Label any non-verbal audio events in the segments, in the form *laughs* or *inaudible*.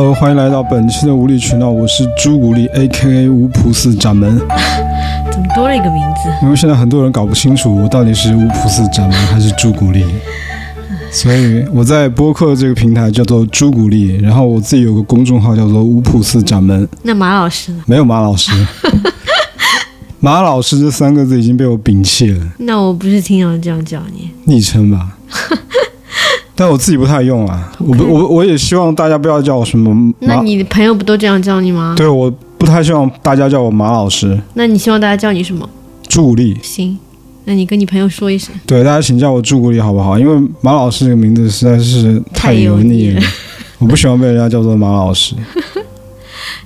Hello，欢迎来到本期的无理取闹，我是朱古力 A.K.A 巫普寺掌门。*laughs* 怎么多了一个名字？因为现在很多人搞不清楚我到底是巫普寺掌门还是朱古力，所以我在播客这个平台叫做朱古力，然后我自己有个公众号叫做巫普寺掌门，那马老师呢？没有马老师。*laughs* 马老师这三个字已经被我摒弃了，那我不是经常这样叫你。昵称吧。*laughs* 但我自己不太用啊，我不我我也希望大家不要叫我什么，那你的朋友不都这样叫你吗？对，我不太希望大家叫我马老师，那你希望大家叫你什么？朱古力。行，那你跟你朋友说一声。对，大家请叫我朱古力好不好？因为马老师这个名字实在是太油腻了，我不喜欢被人家叫做马老师。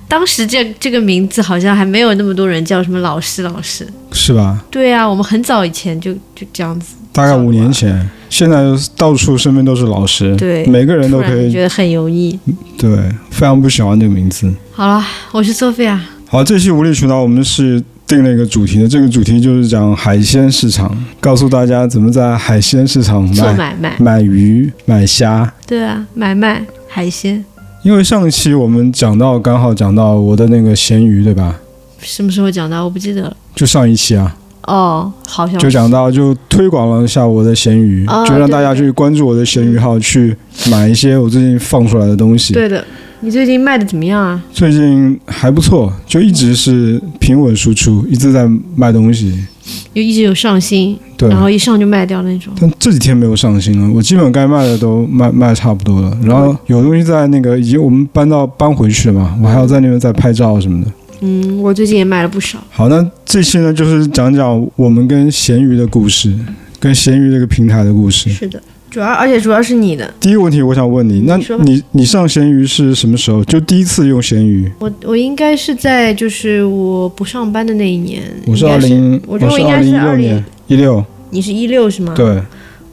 当时这这个名字好像还没有那么多人叫什么老师老师。是吧？对啊，我们很早以前就就这样子。大概五年前，现在到处身边都是老师，对每个人都可以，觉得很油腻。对，非常不喜欢这个名字。好了，我是 Sophia。好，这期无理取闹我们是定了一个主题的，这个主题就是讲海鲜市场，告诉大家怎么在海鲜市场做买买卖，买鱼、买虾。对啊，买卖海鲜，因为上一期我们讲到，刚好讲到我的那个咸鱼，对吧？什么时候讲到？我不记得了。就上一期啊，哦，好像就讲到就推广了一下我的咸鱼，哦就让大家去关注我的咸鱼号，去买一些我最近放出来的东西。对的。你最近卖的怎么样啊？最近还不错，就一直是平稳输出，一直在卖东西。就一直有上新，对，然后一上就卖掉那种。但这几天没有上新了，我基本该卖的都卖卖差不多了。然后有东西在那个已经我们搬到搬回去了嘛，我还要在那边再拍照什么的。嗯，我最近也卖了不少。好，那这期呢就是讲讲我们跟闲鱼的故事，跟闲鱼这个平台的故事。是的，主要而且主要是你的，第一个问题，我想问你，那你说你你上闲鱼是什么时候？就第一次用闲鱼？我我应该是在就是我不上班的那一年。我是二零，我觉得我应该是二六年一六，你是一六是吗？。对，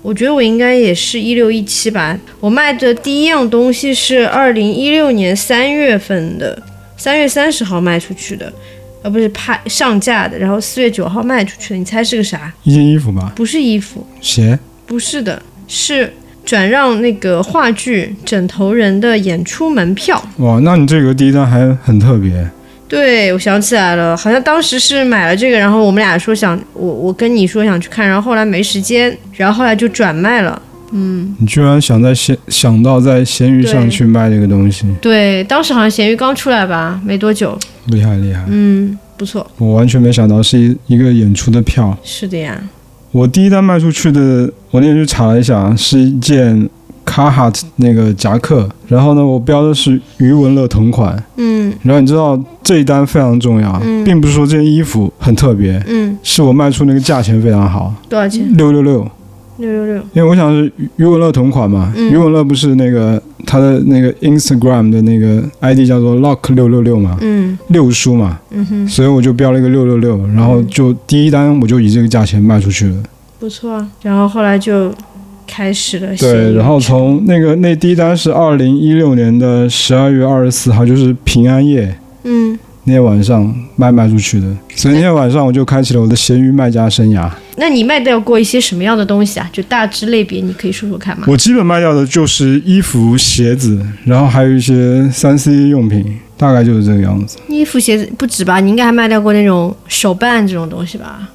我觉得我应该也是一六一七吧。我卖的第一样东西是二零一六年三月份的，三月三十号卖出去的，呃不是拍上架的，然后四月九号卖出去的。你猜是个啥？一件衣服吧，不是衣服，鞋。不是的，是转让那个话剧《枕头人》的演出门票。哇，那你这个第一单还很特别。对，我想起来了，好像当时是买了这个，然后我们俩说想我我跟你说想去看，然后后来没时间，然后后来就转卖了。嗯，你居然想在闲想到在闲鱼上去卖这个东西，对，当时好像咸鱼刚出来吧，没多久。厉害厉害！嗯，不错，我完全没想到是一一个演出的票。是的呀。我第一单卖出去的，我那天去查了一下，是一件 Carhartt 那个夹克，然后呢，我标的是余文乐同款。嗯然后你知道这一单非常重要，嗯并不是说这件衣服很特别，嗯，是我卖出那个价钱非常好，多少钱？六六六。六六六。因为我想是余余文乐同款嘛，嗯余文乐不是那个他的那个 Instagram 的那个 ID 叫做 Lock 六六六嘛，嗯六叔嘛，嗯哼，所以我就标了一个六六六，然后就第一单我就以这个价钱卖出去了。不错啊。然后后来就开始了对，然后从那个那第一单是二零一六年的十二月二十四号，就是平安夜嗯，那天晚上卖卖出去的，所以那天晚上我就开启了我的闲鱼卖家生涯。那你卖掉过一些什么样的东西啊？就大致类别，你可以说说看吗？我基本卖掉的就是衣服、鞋子，然后还有一些三 C 用品，大概就是这个样子。衣服、鞋子不止吧？你应该还卖掉过那种手办这种东西吧？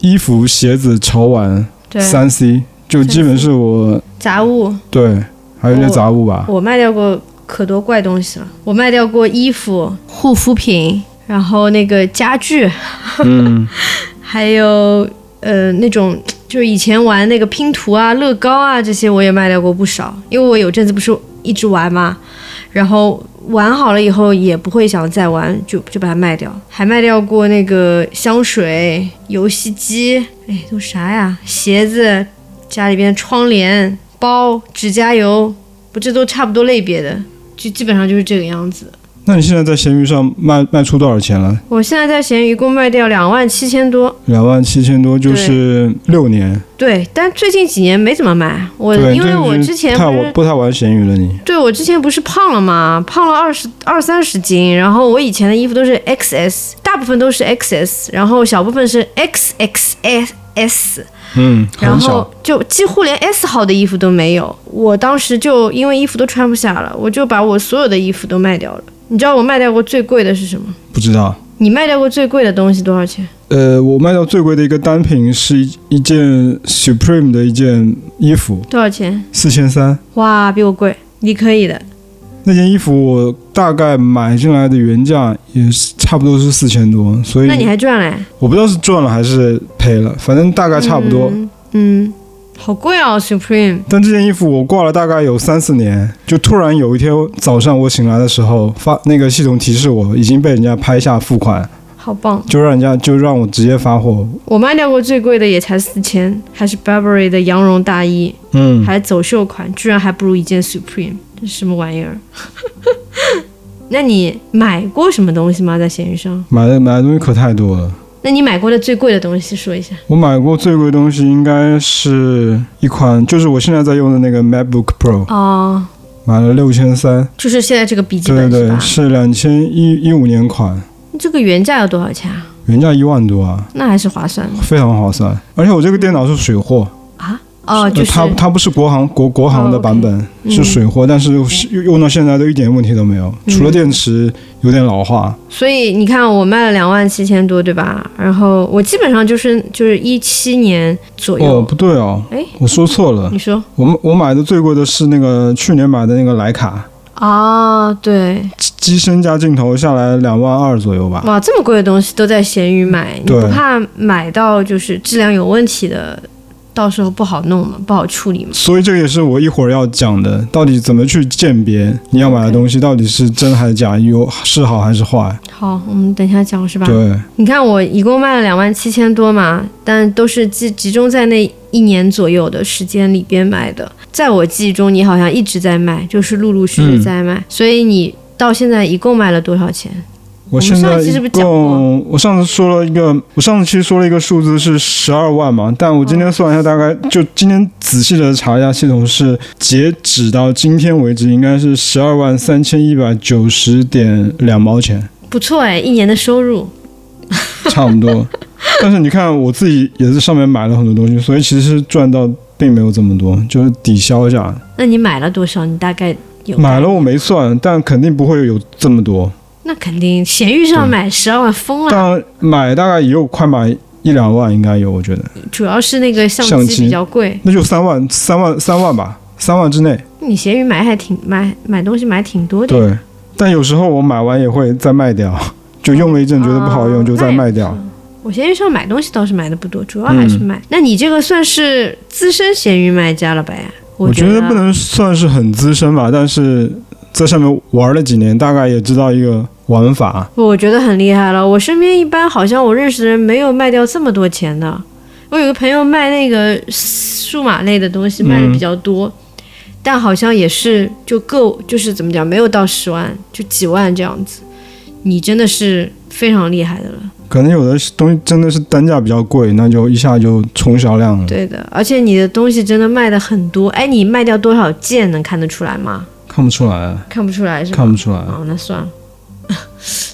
衣服、鞋子、潮玩、对，三 C，就基本是我杂物，对，还有一些杂物吧。我卖掉过可多怪东西了。我卖掉过衣服、护肤品，然后那个家具，嗯，*laughs* 还有呃那种就是以前玩那个拼图啊、乐高啊这些，我也卖掉过不少。因为我有阵子不是一直玩嘛，然后玩好了以后也不会想再玩，就就把它卖掉。还卖掉过那个香水、游戏机，哎，都啥呀？鞋子、家里边窗帘、包、指甲油，不，这都差不多类别的，就基本上就是这个样子。那你现在在闲鱼上卖卖出多少钱了？我现在在闲鱼一共卖掉两万七千多，两万七千多，就是六年。对，但最近几年没怎么卖。我，因为我之前太不太玩闲鱼了你。对我之前不是胖了吗？胖了二十二三十斤，然后我以前的衣服都是 XS，大部分都是 XS，然后小部分是 XXS 嗯，然后。就几乎连 S 号的衣服都没有。我当时就因为衣服都穿不下了，我就把我所有的衣服都卖掉了。你知道我卖掉过最贵的是什么？不知道。你卖掉过最贵的东西多少钱？呃，我卖掉最贵的一个单品是一一件 Supreme 的一件衣服，多少钱？四千三。哇，比我贵，你可以的。那件衣服我大概买进来的原价也是差不多是四千多，所以那你还赚嘞？我不知道是赚了还是赔了，反正大概差不多。嗯，嗯好贵哦，Supreme。但这件衣服我挂了大概有三四年，就突然有一天早上我醒来的时候，发那个系统提示我已经被人家拍下付款，好棒！就让人家就让我直接发货。我卖掉过最贵的也才四千，还是 Burberry 的羊绒大衣，嗯，还走秀款，居然还不如一件 Supreme，这什么玩意儿？*laughs* 那你买过什么东西吗？在闲鱼上？买的买的东西可太多了。那你买过的最贵的东西说一下。我买过最贵的东西应该是一款，就是我现在在用的那个 MacBook Pro，哦，买了六千三。就是现在这个笔记对对对，本是两千一一五年款，这个原价要多少钱啊？原价一万多啊，那还是划算的非常划算。而且我这个电脑是水货，啊。哦，就是它它不是国行国国行的版本，嗯是水货，但是用用到现在都一点问题都没有，嗯除了电池有点老化。所以你看，我卖了两万七千多，对吧？然后我基本上就是就是一七年左右。哦，不对哦，哎，我说错了你，说我们我买的最贵的是那个去年买的那个徕卡，啊？对，机身加镜头下来两万二左右吧。哇，这么贵的东西都在闲鱼买，你不怕买到就是质量有问题的，到时候不好弄嘛？不好处理嘛？所以这个也是我一会儿要讲的，到底怎么去鉴别你要买的东西到底是真还是假，有是好还是坏？好，我们等一下讲是吧？对，你看我一共卖了两万七千多嘛，但都是集集中在那一年左右的时间里边卖的。在我记忆中，你好像一直在卖，就是陆陆续续在卖，所以你到现在一共卖了多少钱？我现在一共，我上次说了一个，我上次期说了一个数字是十二万嘛，但我今天算一下，大概就今天仔细的查一下，系统是截止到今天为止，应该是十二万三千一百九十点两毛钱，不错哎，一年的收入。*laughs* 差不多。但是你看，我自己也在上面买了很多东西，所以其实赚到并没有这么多，就是抵消一下。那你买了多少？你大概有买了我没算，但肯定不会有这么多。那肯定，闲鱼上买十二万疯了。但买大概也有快买一两万，应该有，我觉得。主要是那个相相机机比较贵，那就三万、三万、三万吧，三万之内。你闲鱼买还挺买买东西买挺多的。对，但有时候我买完也会再卖掉，就用了一阵觉得不好用，哦就再卖掉。我闲鱼上买东西倒是买的不多，主要还是卖。那你这个算是资深闲鱼卖家了呗？我觉觉得不能算是很资深吧，但是在上面玩了几年，大概也知道一个玩法。我觉得很厉害了。我身边一般好像我认识的人没有卖掉这么多钱的。我有个朋友卖那个数码类的东西卖的比较多，但好像也是就够就是怎么讲，没有到十万，就几万这样子。你真的是非常厉害的了。可能有的东西真的是单价比较贵，那就一下就冲销量了。对的，而且你的东西真的卖的很多。哎，你卖掉多少件能看得出来吗？看不出来，看不出来是吧？看不出来，哦，那算了。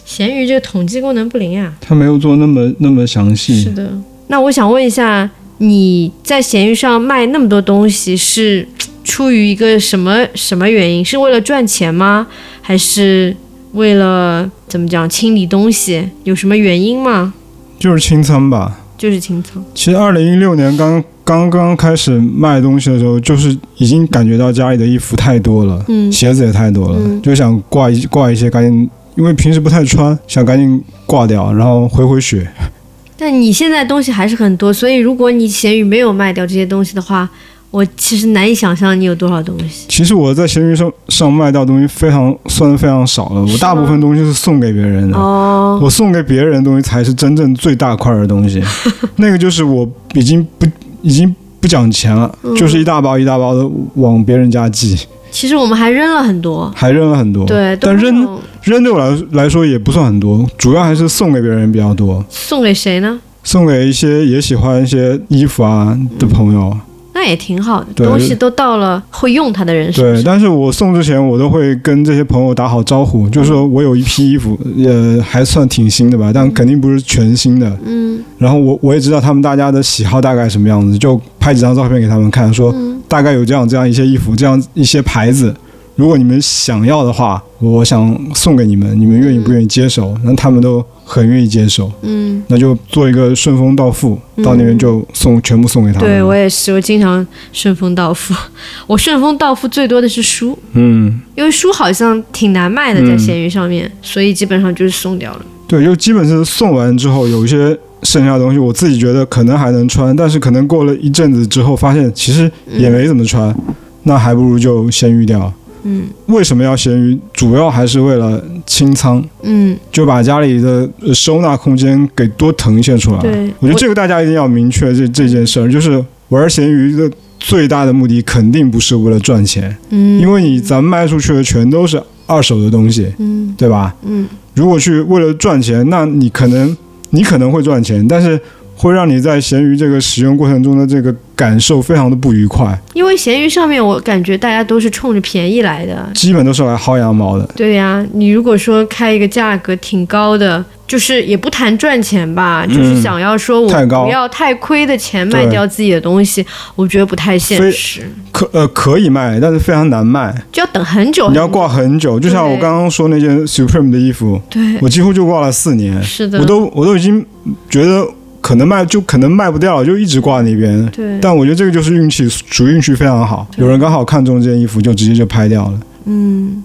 闲鱼这个统计功能不灵呀、它没有做那么那么详细是。的。那我想问一下，你在闲鱼上卖那么多东西，是 *tsk* 出于一个什么什么原因？是为了赚钱吗？还是为了怎么讲清理东西？有什么原因吗？就是清仓吧。就是清仓。其实二零一六年刚刚刚开始卖东西的时候，就是已经感觉到家里的衣服太多了，嗯鞋子也太多了，嗯就想挂一挂一些，赶紧，因为平时不太穿，想赶紧挂掉，然后回回血。*laughs* 但你现在东西还是很多，所以如果你闲鱼没有卖掉这些东西的话，我其实难以想象你有多少东西。其实我在闲鱼上上卖掉东西非常算是非常少了，我大部分东西是送给别人的。哦，我送给别人的东西才是真正最大块的东西，*laughs* 那个就是我已经不已经不讲钱了，嗯就是一大包一大包的往别人家寄，其实我们还扔了很多。还扔了很多。对，但扔扔对我来来说也不算很多，主要还是送给别人比较多，送给谁呢？送给一些也喜欢一些衣服啊的朋友。那也挺好的，东西都到了会用它的人手对，但是我送之前，我都会跟这些朋友打好招呼，就是说我有一批衣服，呃，还算挺新的吧，但肯定不是全新的。嗯然后我我也知道他们大家的喜好大概什么样子，就拍几张照片给他们看，说嗯大概有这样这样一些衣服，这样一些牌子，如果你们想要的话，我想送给你们，你们愿意不愿意接手？那他们都很愿意接手，嗯，那就做一个顺丰到付，到那边就送全部送给他们。对我也是，我经常顺丰到付。*laughs* 我顺丰到付最多的是书，嗯，因为书好像挺难卖的，在闲鱼上面，所以基本上就是送掉了。对，就基本是送完之后，有一些剩下的东西，我自己觉得可能还能穿，但是可能过了一阵子之后，发现其实也没怎么穿，那还不如就先预掉。嗯为什么要闲鱼？主要还是为了清仓，嗯，就把家里的呃收纳空间给多腾一些出来。对，我觉得这个大家一定要明确这这件事儿，就是玩闲鱼的最大的目的肯定不是为了赚钱，嗯，因为你咱们卖出去的全都是二手的东西，嗯对吧？嗯如果去为了赚钱，那你可能你可能会赚钱，但是会让你在闲鱼这个使用过程中的这个感受非常的不愉快，因为闲鱼上面我感觉大家都是冲着便宜来的。基本都是来薅羊毛的。对呀，你如果说开一个价格挺高的，就是也不谈赚钱吧，就是想要说我不要太亏的钱卖掉自己的东西，我觉得不太现实，可呃可以卖，但是非常难卖，就要等很久。你要挂很久。就像我刚刚说那件 Supreme 的衣服，对，我几乎就挂了四年，是的，我都我都已经觉得可能卖就可能卖不掉了，就一直挂那边。对，但我觉得这个就是运气，属于运气非常好，有人刚好看中这件衣服，就直接就拍掉了。嗯，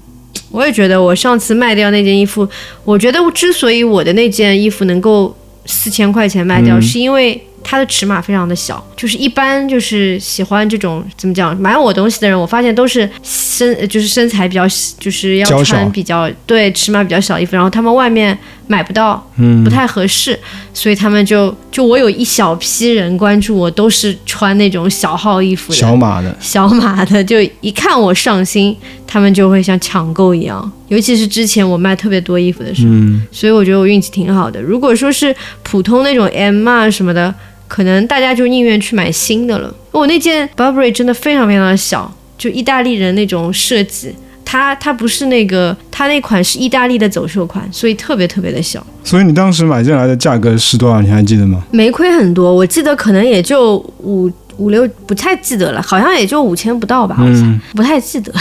我也觉得我上次卖掉那件衣服，我觉得我之所以我的那件衣服能够四千块钱卖掉，嗯。是因为它的尺码非常的小，就是一般就是喜欢这种怎么讲买我东西的人，我发现都是身呃就是身材比较就是要穿比较对尺码比较小的衣服，然后他们外面买不到，嗯不，太合适，所以他们就就我有一小批人关注我，都是穿那种小号衣服的，小码的，小码的，就一看我上新，他们就会像抢购一样。尤其是之前我卖特别多衣服的时候，嗯，所以我觉得我运气挺好的。如果说是普通那种 M 啊什么的，可能大家就宁愿去买新的了。我那件 Burberry 真的非常非常的小，就意大利人那种设计。它它不是那个，它那款是意大利的走秀款，所以特别特别的小，所以你当时买进来的价格是多少？你还记得吗？没亏很多。我记得可能也就五五六，不太记得了，好像也就五千不到吧，好像、嗯，不太记得。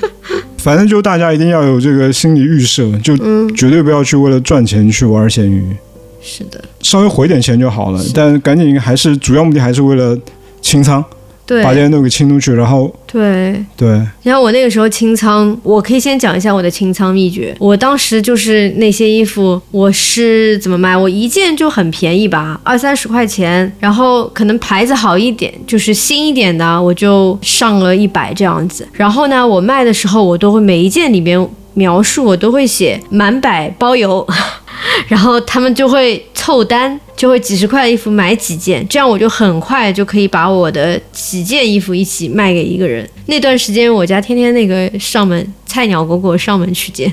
*laughs* 反正就大家一定要有这个心理预设，就嗯，绝对不要去为了赚钱去玩咸鱼，是的，稍微回点钱就好了。但赶紧还是主要目的还是为了清仓，对把这些都给清出去，然后对。对，然后我那个时候清仓，我可以先讲一下我的清仓秘诀。我当时就是那些衣服，我是怎么卖？我一件就很便宜吧，二三十块钱，然后可能牌子好一点，就是新一点的，我就上了一百这样子。然后呢，我卖的时候，我都会每一件里面描述，我都会写满百包邮。*laughs* 然后他们就会凑单，就会几十块的衣服买几件，这样我就很快就可以把我的几件衣服一起卖给一个人。那段时间我家天天那个上门菜鸟裹裹上门取件，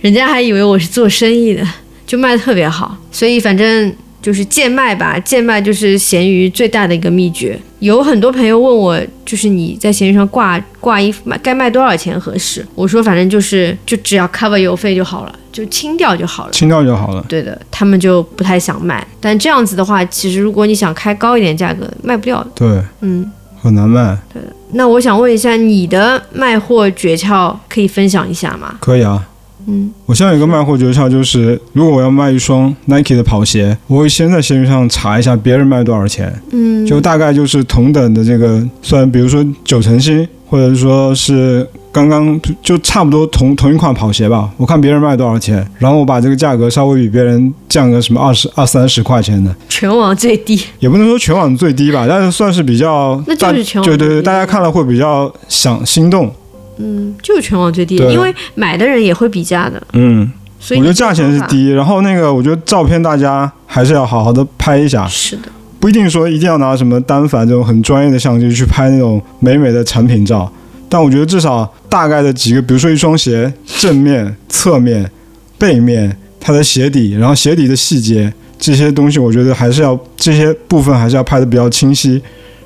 人家还以为我是做生意的，就卖的特别好。所以反正就是贱卖吧，贱卖就是闲鱼最大的一个秘诀。有很多朋友问我，就是你在闲鱼上挂挂衣服卖该卖多少钱合适？我说反正就是就只要 cover 邮费就好了，就清掉就好了。清掉就好了。对的，他们就不太想卖。但这样子的话，其实如果你想开高一点价格，卖不掉的。对，嗯，很难卖。对那我想问一下，你的卖货诀窍可以分享一下吗？可以啊。嗯，我现在有个卖货诀窍，就是如果我要卖一双 Nike 的跑鞋，我会先在闲鱼上查一下别人卖多少钱，嗯，就大概就是同等的这个，算比如说九成新，或者说是刚刚就差不多同同一款跑鞋吧，我看别人卖多少钱，然后我把这个价格稍微比别人降个什么二十二三十块钱的，全网最低。也不能说全网最低吧，但是算是比较，那就是全网对对对，大家看了会比较想心动，嗯，就是全网最低，对。因为买的人也会比价的，嗯，所以我觉得价钱是一。低，然后那个我觉得照片大家还是要好好的拍一下，是的，不一定说一定要拿什么单反这种很专业的相机去拍那种美美的产品照，但我觉得至少大概的几个，比如说一双鞋正面、侧面、背面，它的鞋底，然后鞋底的细节这些东西，我觉得还是要这些部分还是要拍的比较清晰，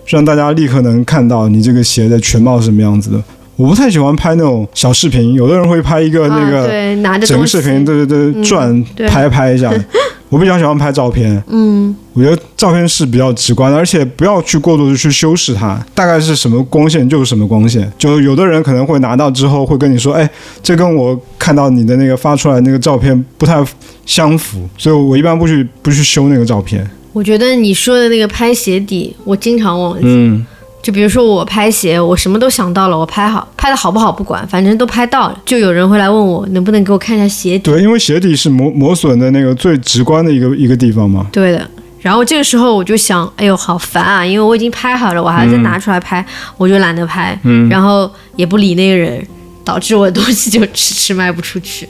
让大家立刻能看到你这个鞋的全貌是什么样子的。我不太喜欢拍那种小视频，有的人会拍一个那啊、个对，拿着整，个视频，对对对，嗯转对拍拍一下。我比较喜欢拍照片，嗯，我觉得照片是比较直观的，而且不要去过度的去修饰它，大概是什么光线就是什么光线。就有的人可能会拿到之后会跟你说，哎，这跟我看到你的那个发出来那个照片不太相符，所以我一般不去不去修那个照片。我觉得你说的那个拍鞋底，我经常忘记。嗯，就比如说我拍鞋，我什么都想到了，我拍好，拍的好不好不管，反正都拍到了。就有人会来问我，能不能给我看一下鞋底？对，因为鞋底是磨磨损的那个最直观的一个一个地方嘛。对的。然后这个时候我就想，哎呦，好烦啊！因为我已经拍好了，我还要再拿出来拍，我就懒得拍，嗯，然后也不理那个人，导致我的东西就迟迟卖不出去。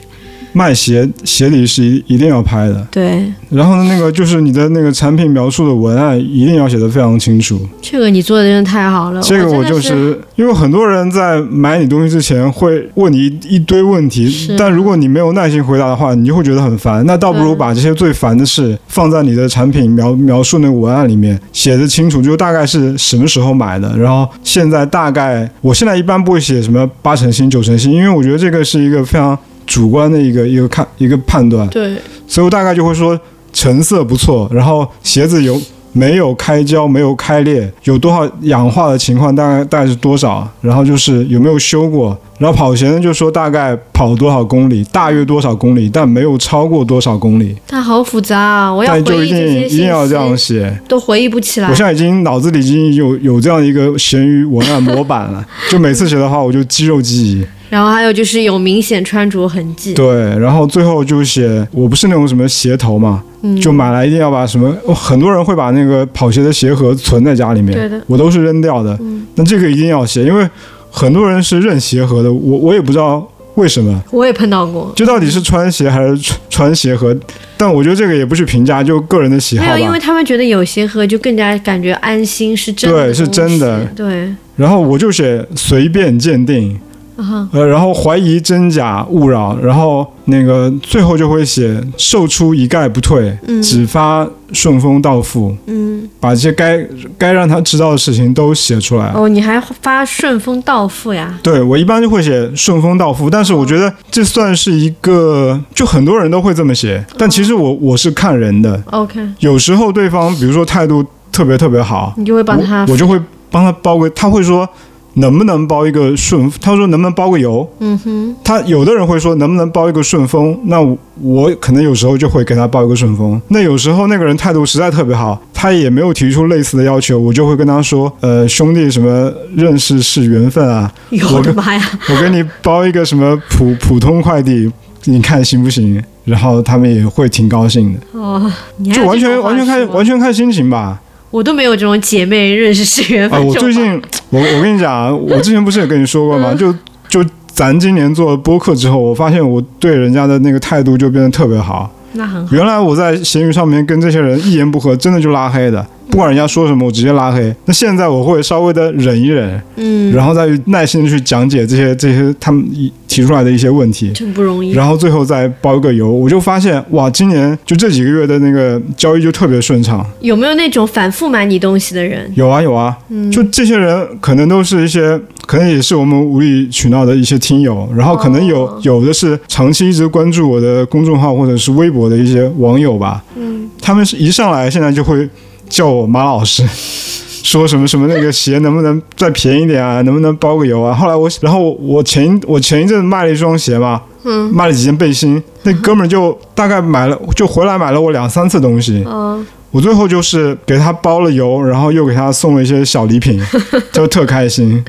卖鞋鞋底是一一定要拍的，对，然后呢，那个就是你的那个产品描述的文案一定要写得非常清楚。这个你做的真的太好了。这个我就是因为很多人在买你东西之前会问你一一堆问题，但如果你没有耐心回答的话，你就会觉得很烦。那倒不如把这些最烦的事放在你的产品描描述那个文案里面，写的清楚，就大概是什么时候买的，然后现在大概，我现在一般不会写什么八成新、九成新，因为我觉得这个是一个非常主观的一个一个看一个判断。对，所以我大概就会说成色不错，然后鞋子有没有开胶，没有开裂，有多少氧化的情况，大概大概是多少，然后就是有没有修过，然后跑鞋呢就说大概跑多少公里，大约多少公里，但没有超过多少公里，它好复杂啊！我要但就一定回忆这些一定要这样，写。都回忆不起来我。现在已经脑子里已经有有这样一个闲鱼文案模板了，就每次写的话我就肌肉记忆。然后还有就是有明显穿着痕迹。对，然后最后就写，我不是那种什么鞋头嘛，嗯就买来一定要把什么，哦很多人会把那个跑鞋的鞋盒存在家里面，对的我都是扔掉的。嗯那这个一定要写，因为很多人是认鞋盒的，我我也不知道为什么，我也碰到过。就到底是穿鞋还是穿穿鞋盒，但我觉得这个也不去评价，就个人的喜好没有，因为。他们觉得有鞋盒就更加感觉安心，是真的。对是真的。对，然后我就写随便鉴定，啊，呃，然后怀疑真假勿扰，然后那个最后就会写售出一概不退，嗯。只发顺丰到付，嗯，把这些该该让他知道的事情都写出来。哦，你还发顺丰到付呀？对我一般就会写顺丰到付，但是我觉得这算是一个，就很多人都会这么写，但其实我我是看人的，OK，有时候对方比如说态度特别特别好，你就会帮他我我就会帮他包个，他会说能不能包一个顺，他说能不能包个邮，嗯哼，他有的人会说能不能包一个顺丰，那我我可能有时候就会给他包一个顺丰。那有时候那个人态度实在特别好，他也没有提出类似的要求，我就会跟他说，呃，兄弟，什么认识是缘分啊，我的妈呀！我给你包一个什么普普通快递，你看行不行？然后他们也会挺高兴的，哦，就完全完全看完全看心情吧。我都没有这种姐妹认识是缘啊，分这种话。我最近我我跟你讲啊，我之前不是也跟你说过吗？就就咱今年做了播客之后，我发现我对人家的那个态度就变得特别好。那很好，原来我在闲鱼上面跟这些人一言不合，真的就拉黑的，不管人家说什么，我直接拉黑。那现在我会稍微的忍一忍，嗯，然后再耐心的去讲解这些这些他们一提出来的一些问题。真不容易。然后最后再包一个邮，我就发现哇，今年就这几个月的那个交易就特别顺畅。有没有那种反复买你东西的人？有啊有啊，嗯就这些人可能都是一些，可能也是我们无理取闹的一些听友，然后可能有、哦有的是长期一直关注我的公众号或者是微博的一些网友吧，嗯，他们是一上来现在就会叫我马老师。*laughs* 说什么什么那个鞋能不能再便宜点啊？能不能包个邮啊？后来我，然后我前我前一阵卖了一双鞋嘛，嗯，卖了几件背心，那哥们儿就大概买了，就回来买了我两三次东西，哦，我最后就是给他包了邮，然后又给他送了一些小礼品，*laughs* 就特开心。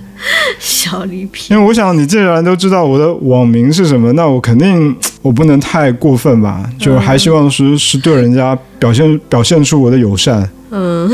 小礼品。因为我想你既然都知道我的网名是什么，那我肯定我不能太过分吧，就还希望是是对人家表现表现出我的友善。嗯，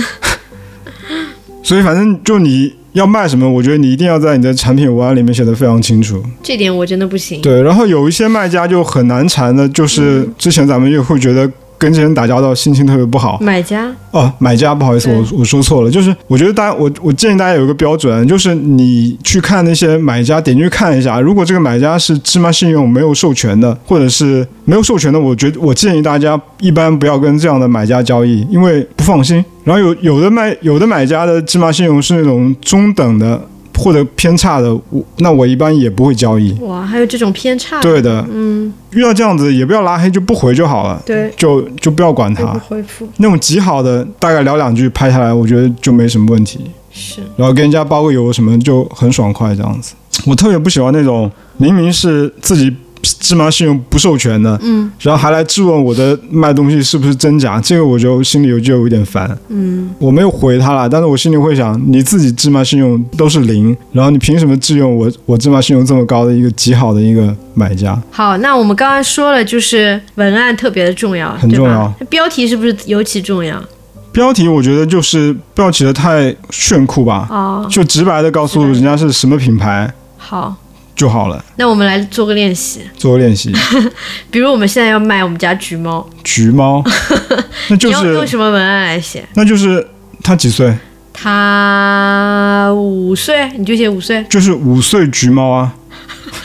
*laughs* 所以反正就你要卖什么，我觉得你一定要在你的产品文案里面写的非常清楚。这点我真的不行。对，然后有一些卖家就很难缠的，就是之前咱们也会觉得跟这些人打交道，心情特别不好。买家哦，买家，不好意思，我我说错了，就是我觉得大家，我我建议大家有一个标准，就是你去看那些买家，点进去看一下，如果这个买家是芝麻信用没有授权的，或者是没有授权的，我觉得我建议大家一般不要跟这样的买家交易，因为不放心。然后有有的卖有的买家的芝麻信用是那种中等的或者偏差的，我那我一般也不会交易。哇，还有这种偏差，对的，嗯，遇到这样子也不要拉黑，就不回就好了，对，就就不要管他。回复那种极好的，大概聊两句拍下来，我觉得就没什么问题。是，然后跟人家包个邮什么就很爽快这样子。我特别不喜欢那种明明是自己芝麻信用不授权的，嗯。然后还来质问我的卖东西是不是真假，这个我就心里有就有一点烦。嗯，我没有回他了，但是我心里会想，你自己芝麻信用都是零，然后你凭什么质用我我芝麻信用这么高的一个极好的一个买家？好，那我们刚刚说了，就是文案特别的重要，很重要。标题是不是尤其重要？标题我觉得就是不要起得太炫酷吧，哦，就直白的告诉人家是什么品牌。好，就好了，那我们来做个练习，做个练习。*laughs* 比如我们现在要卖我们家橘猫，橘猫，*laughs* 那就你要用什么文案来写？那就是他几岁？他五岁，你就写五岁，就是五岁橘猫啊，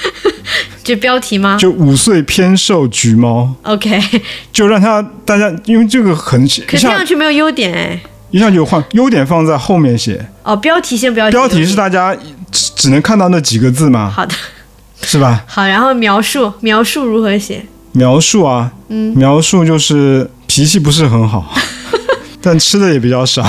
*laughs* 就标题吗？就五岁偏瘦橘猫，？OK，就让他大家因为这个很可一是听上去没有优点哎。一下就换优点放在后面写，哦，标题先不要写。标题是大家只只能看到那几个字吗，好的，是吧？好，然后描述描述如何写？描述啊，嗯描述就是脾气不是很好，*laughs* 但吃的也比较少，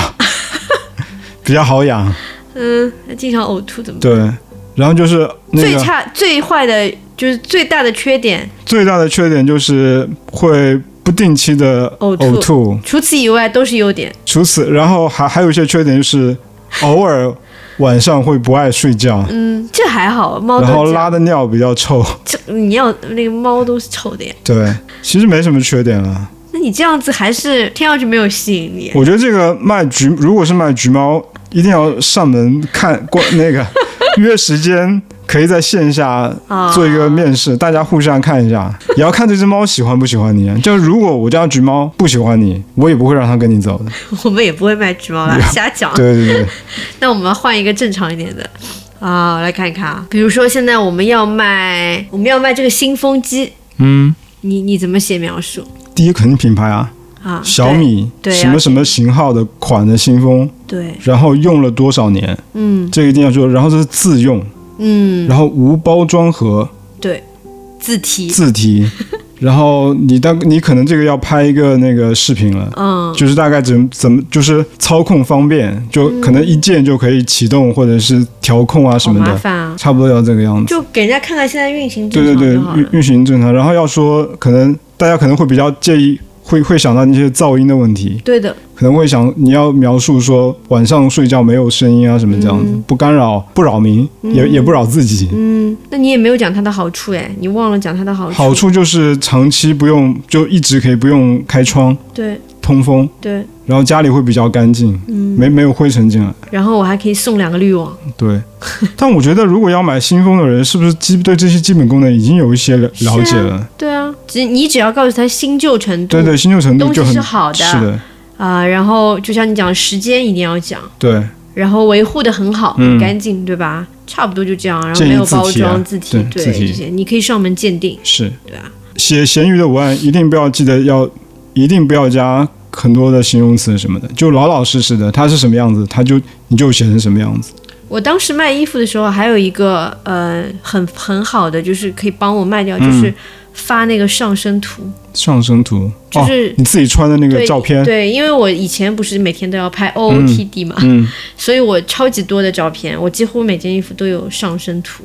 *laughs* 比较好养，嗯，经常呕吐怎么办？对。然后就是那个最差最坏的就是最大的缺点，最大的缺点就是会不定期的呕吐呕吐，除此以外都是优点。除此，然后还还有一些缺点就是偶尔晚上会不爱睡觉，嗯，这还好，猫然后拉的尿比较臭。这你要那个猫都是臭的呀。对，其实没什么缺点了。那你这样子还是听上去没有吸引力。我觉得这个卖橘，如果是卖橘猫，一定要上门看过 *laughs* 那个约时间，可以在线下啊做一个面试，大家互相看一下，也要看这只猫喜欢不喜欢你。就如果我家橘猫不喜欢你，我也不会让它跟你走的。*laughs* 我们也不会卖橘猫啦，瞎讲。对对对，*laughs* 那我们换一个正常一点的啊，来看一看啊。比如说现在我们要卖，我们要卖这个新风机，嗯，你你怎么写描述第一肯定品牌啊，啊？小米对对什么什么型号的款的新风，对，然后用了多少年，嗯这个一定要说。然后这是自用，嗯，然后无包装盒对，自提，自提，然后你大你可能这个要拍一个那个视频了。嗯，就是大概怎怎么就是操控方便，就可能一键就可以启动或者是调控啊什么的，麻烦啊，差不多要这个样子。就给人家看看现在运行对对对。运运行正常。然后要说，可能大家可能会比较介意，会会想到那些噪音的问题，对的，可能会想你要描述说晚上睡觉没有声音啊什么这样子，嗯。不干扰、不扰民，也也不扰自己。嗯，那你也没有讲它的好处哎，你忘了讲它的好处。好处就是长期不用，就一直可以不用开窗。对通风，对，然后家里会比较干净，嗯，没没有灰尘进来。然后我还可以送两个滤网。对，*laughs* 但我觉得如果要买新风的人，是不是基对这些基本功能已经有一些了了解了？对啊，只你只要告诉他新旧程度，对对，新旧程度就很是好的。是的，啊、然后就像你讲，时间一定要讲，对。然后维护的很好，嗯。很干净，对吧？差不多就这样，然后没有包字体啊装字体，对这些你可以上门鉴定，是，对啊，写闲鱼的文案一定不要记得要，一定不要加很多的形容词什么的，就老老实实的，它是什么样子，它就你就写成什么样子。我当时卖衣服的时候，还有一个呃很很好的，就是可以帮我卖掉，嗯就是发那个上身图，上身图，就是哦、你自己穿的那个照片，对，因为我以前不是每天都要拍 OOTD 嘛，嗯，所以我超级多的照片，我几乎每件衣服都有上身图。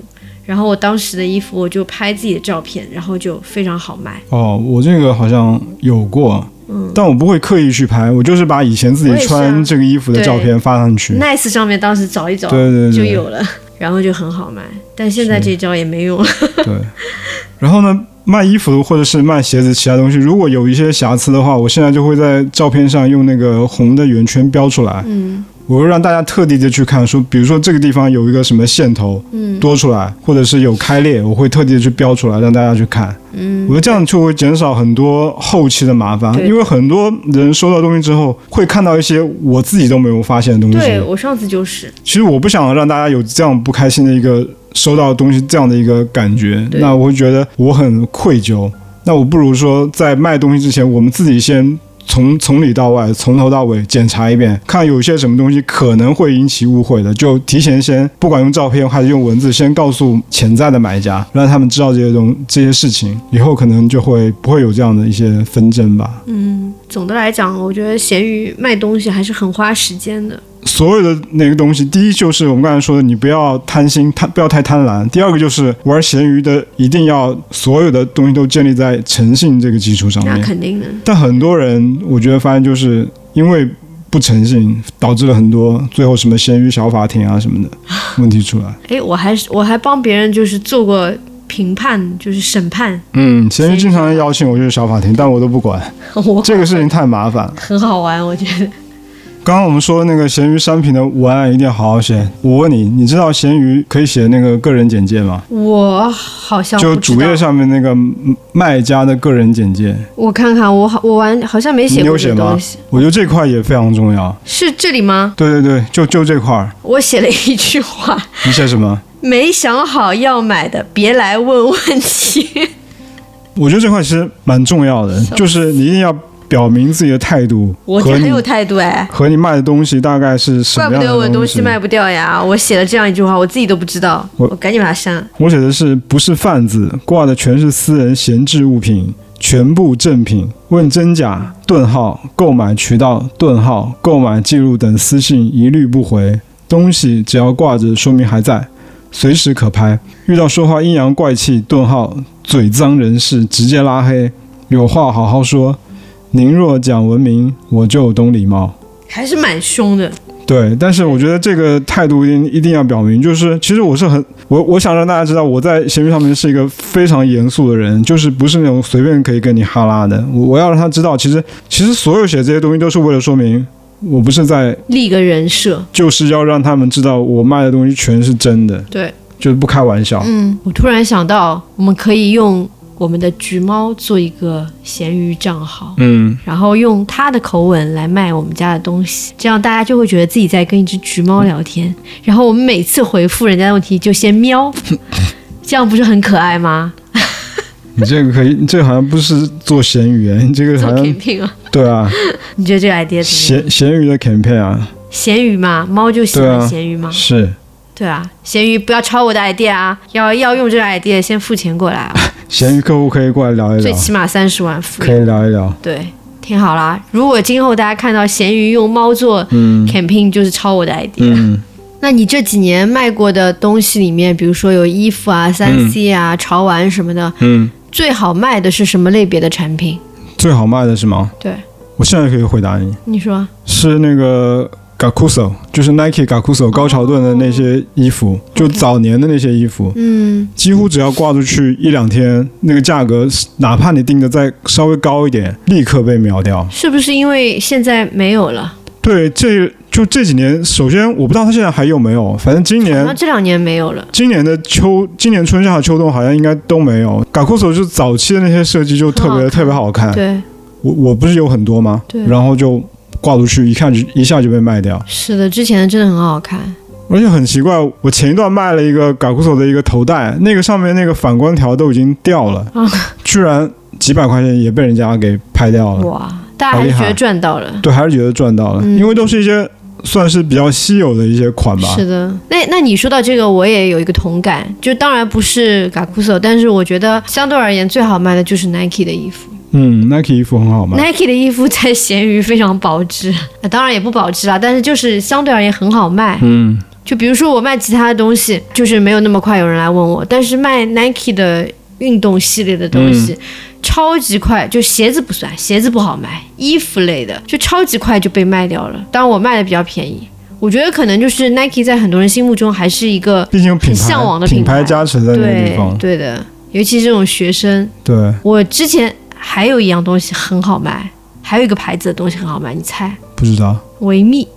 然后我当时的衣服，我就拍自己的照片，然后就非常好卖。哦，我这个好像有过，嗯但我不会刻意去拍，我就是把以前自己穿这个衣服的照片发上去。Nice 上面当时找一找，对对对就有了，然后就很好卖。但现在这招也没用了。对，然后呢，卖衣服或者是卖鞋子其他东西，如果有一些瑕疵的话，我现在就会在照片上用那个红的圆圈标出来。嗯，我会让大家特地的去看，说比如说这个地方有一个什么线头，嗯多出来，或者是有开裂，我会特地的去标出来，让大家去看。嗯我觉得这样就会减少很多后期的麻烦，因为很多人收到东西之后，会看到一些我自己都没有发现的东西。对我上次就是，其实我不想让大家有这样不开心的一个收到东西这样的一个感觉，那我会觉得我很愧疚。那我不如说在卖东西之前，我们自己先从从里到外、从头到尾检查一遍，看有些什么东西可能会引起误会的，就提前先不管用照片还是用文字，先告诉潜在的买家，让他们知道这些东这些事情，以后可能就会不会有这样的一些纷争吧。嗯，总的来讲，我觉得闲鱼卖东西还是很花时间的。所有的那个东西，第一就是我们刚才说的，你不要贪心，贪不要太贪婪。第二个就是玩闲鱼的，一定要所有的东西都建立在诚信这个基础上面那。肯定的。但很多人，我觉得发现就是因为不诚信，导致了很多最后什么闲鱼小法庭啊什么的问题出来。哎，我还是我还帮别人就是做过评判，就是审判，嗯，闲鱼经常邀请我去小法庭，但我都不管，*laughs* 我这个事情太麻烦了。很好玩，我觉得。刚刚我们说那个闲鱼商品的文案一定要好好写。我问你，你知道闲鱼可以写那个个人简介吗？我好像就主页，上面那个嗯卖家的个人简介，我看看，我好我完好像没写过你有写吗这东西，？我觉得这块也非常重要。是这里吗？对对对，就就这块儿，我写了一句话：你写什么？没想好要买的，别来问问题。*laughs* 我觉得这块其实蛮重要的，就是你一定要表明自己的态度我这很有态度哎，和你卖的东西大概是什么样的怪不得我的东西西卖不掉呀！我写了这样一句话，我自己都不知道，我我赶紧把它删了。我写的是不是贩子，挂的全是私人闲置物品，全部正品，问真假，顿号，购买渠道，顿号，购买记录等私信一律不回，东西只要挂着说明还在，随时可拍。遇到说话阴阳怪气，顿号，嘴脏人士直接拉黑，有话好好说。您若讲文明，我就懂礼貌。还是蛮凶的，对，但是我觉得这个态度一定一定要表明，就是其实我是很我我想让大家知道，我在闲鱼上面是一个非常严肃的人，就是不是那种随便可以跟你哈拉的。我我要让他知道，其实其实所有写这些东西都是为了说明，我不是在，立个人设。就是要让他们知道我卖的东西全是真的，对，就是不开玩笑。嗯，我突然想到，我们可以用我们的橘猫做一个闲鱼账号。嗯，然后用它的口吻来卖我们家的东西，这样大家就会觉得自己在跟一只橘猫聊天。然后我们每次回复人家的问题就先喵，*laughs* 这样不是很可爱吗？你这个可以，你这个好像不是做闲鱼，你这个做好像 camping 啊？对啊，你觉得这个 idea 怎么样？闲闲鱼的 campaign 啊，咸鱼嘛，猫就喜欢对啊闲鱼嘛。是对啊，闲鱼不要抄我的 idea 啊，要要用这个 idea 先付钱过来啊，*laughs* 闲鱼客户可以过来聊一聊，最起码三十万付可以聊一聊。对，听好啦。如果今后大家看到闲鱼用猫做嗯 camping，就是抄我的 idea。嗯。那你这几年卖过的东西里面，比如说有衣服啊、三 C 啊、潮玩什么的，嗯，最好卖的是什么类别的产品？最好卖的是吗？对，我现在可以回答你，你说是那个 Gakuso，就是 Nike Gakuso 高桥盾的那些衣服，就早年的那些衣服，嗯，几乎只要挂出去一两天，那个价格哪怕你定的再稍微高一点，立刻被秒掉。是不是因为现在没有了？对，这就这几年，首先我不知道他现在还有没有，反正今年像这两年没有了。今年的秋，今年春夏秋冬好像应该都没有。Gakuso 就早期的那些设计就特别特别好看，对，我我不是有很多吗？对然后就挂出去，一看就一下就被卖掉。是的，之前的真的很好看。而且很奇怪，我前一段卖了一个 Gakuso 的一个头带，那个上面那个反光条都已经掉了，啊居然几百块钱也被人家给拍掉了。哇，大家还是觉得赚到了。对，还是觉得赚到了，嗯因为都是一些算是比较稀有的一些款吧。是的，那那你说到这个，我也有一个同感，就当然不是 Gakuso，但是我觉得相对而言最好卖的就是 Nike 的衣服。嗯，Nike 衣服很好卖。Nike 的衣服在闲鱼非常保值，啊 *laughs* 当然也不保值啦，但是就是相对而言很好卖。嗯，就比如说我卖其他的东西，就是没有那么快有人来问我，但是卖 Nike 的运动系列的东西，超级快，就鞋子不算，鞋子不好卖，衣服类的就超级快就被卖掉了。当然我卖的比较便宜，我觉得可能就是 Nike 在很多人心目中还是一个毕竟有品牌很向往的品品牌加持在那个地对方。对的，尤其是这种学生，对，我之前还有一样东西很好卖，还有一个牌子的东西很好卖，你猜？不知道维密。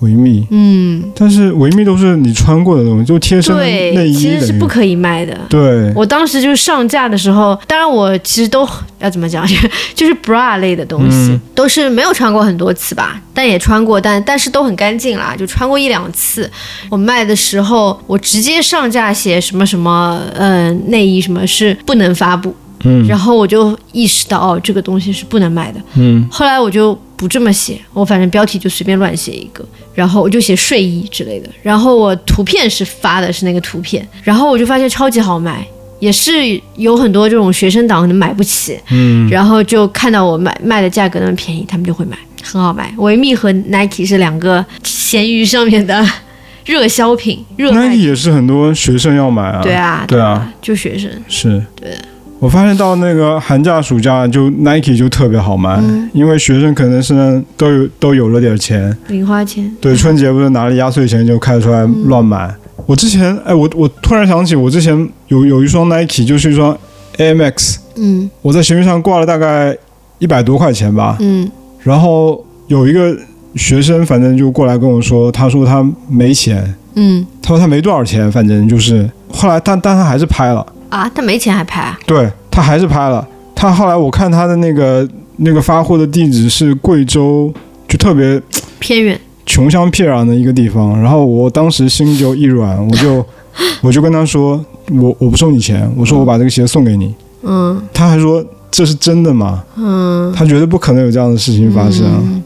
维密，嗯，但是维密都是你穿过的东西，就贴身的内对，衣其实是不可以卖的。对，我当时就是上架的时候，当然我其实都要怎么讲，*laughs* 就是 bra 类的东西，嗯都是没有穿过很多次吧，但也穿过，但但是都很干净啦，就穿过一两次。我卖的时候，我直接上架写什么什么，呃，内衣什么是不能发布，嗯然后我就意识到哦，这个东西是不能卖的。嗯后来我就不这么写，我反正标题就随便乱写一个，然后我就写睡衣之类的，然后我图片是发的是那个图片，然后我就发现超级好卖，也是有很多这种学生党可能买不起，嗯，然后就看到我卖卖的价格那么便宜，他们就会买，很好卖。维密和 Nike 是两个闲鱼上面的热销品，热 Nike。也是很多学生要买啊，对啊，对啊，就学生。是，对。我发现到那个寒假、暑假，就 Nike 就特别好卖，嗯。因为学生可能是都有都有了点钱，零花钱，对，春节不是拿了压岁钱就开出来乱买。我之前，哎，我我突然想起，我之前有有一双 Nike，就是一双 AMX，嗯。我在闲鱼上挂了大概一百多块钱吧，嗯。然后有一个学生，反正就过来跟我说，他说他没钱，嗯。他说他没多少钱，反正就是后来但但他还是拍了。啊，他没钱还拍啊？对他还是拍了。他后来我看他的那个那个发货的地址是贵州，就特别偏远。穷乡僻壤的一个地方。然后我当时心就一软，我就我就跟他说，我我不收你钱，我说我把这个鞋送给你。嗯他还说这是真的吗？嗯，他觉得不可能有这样的事情发生。嗯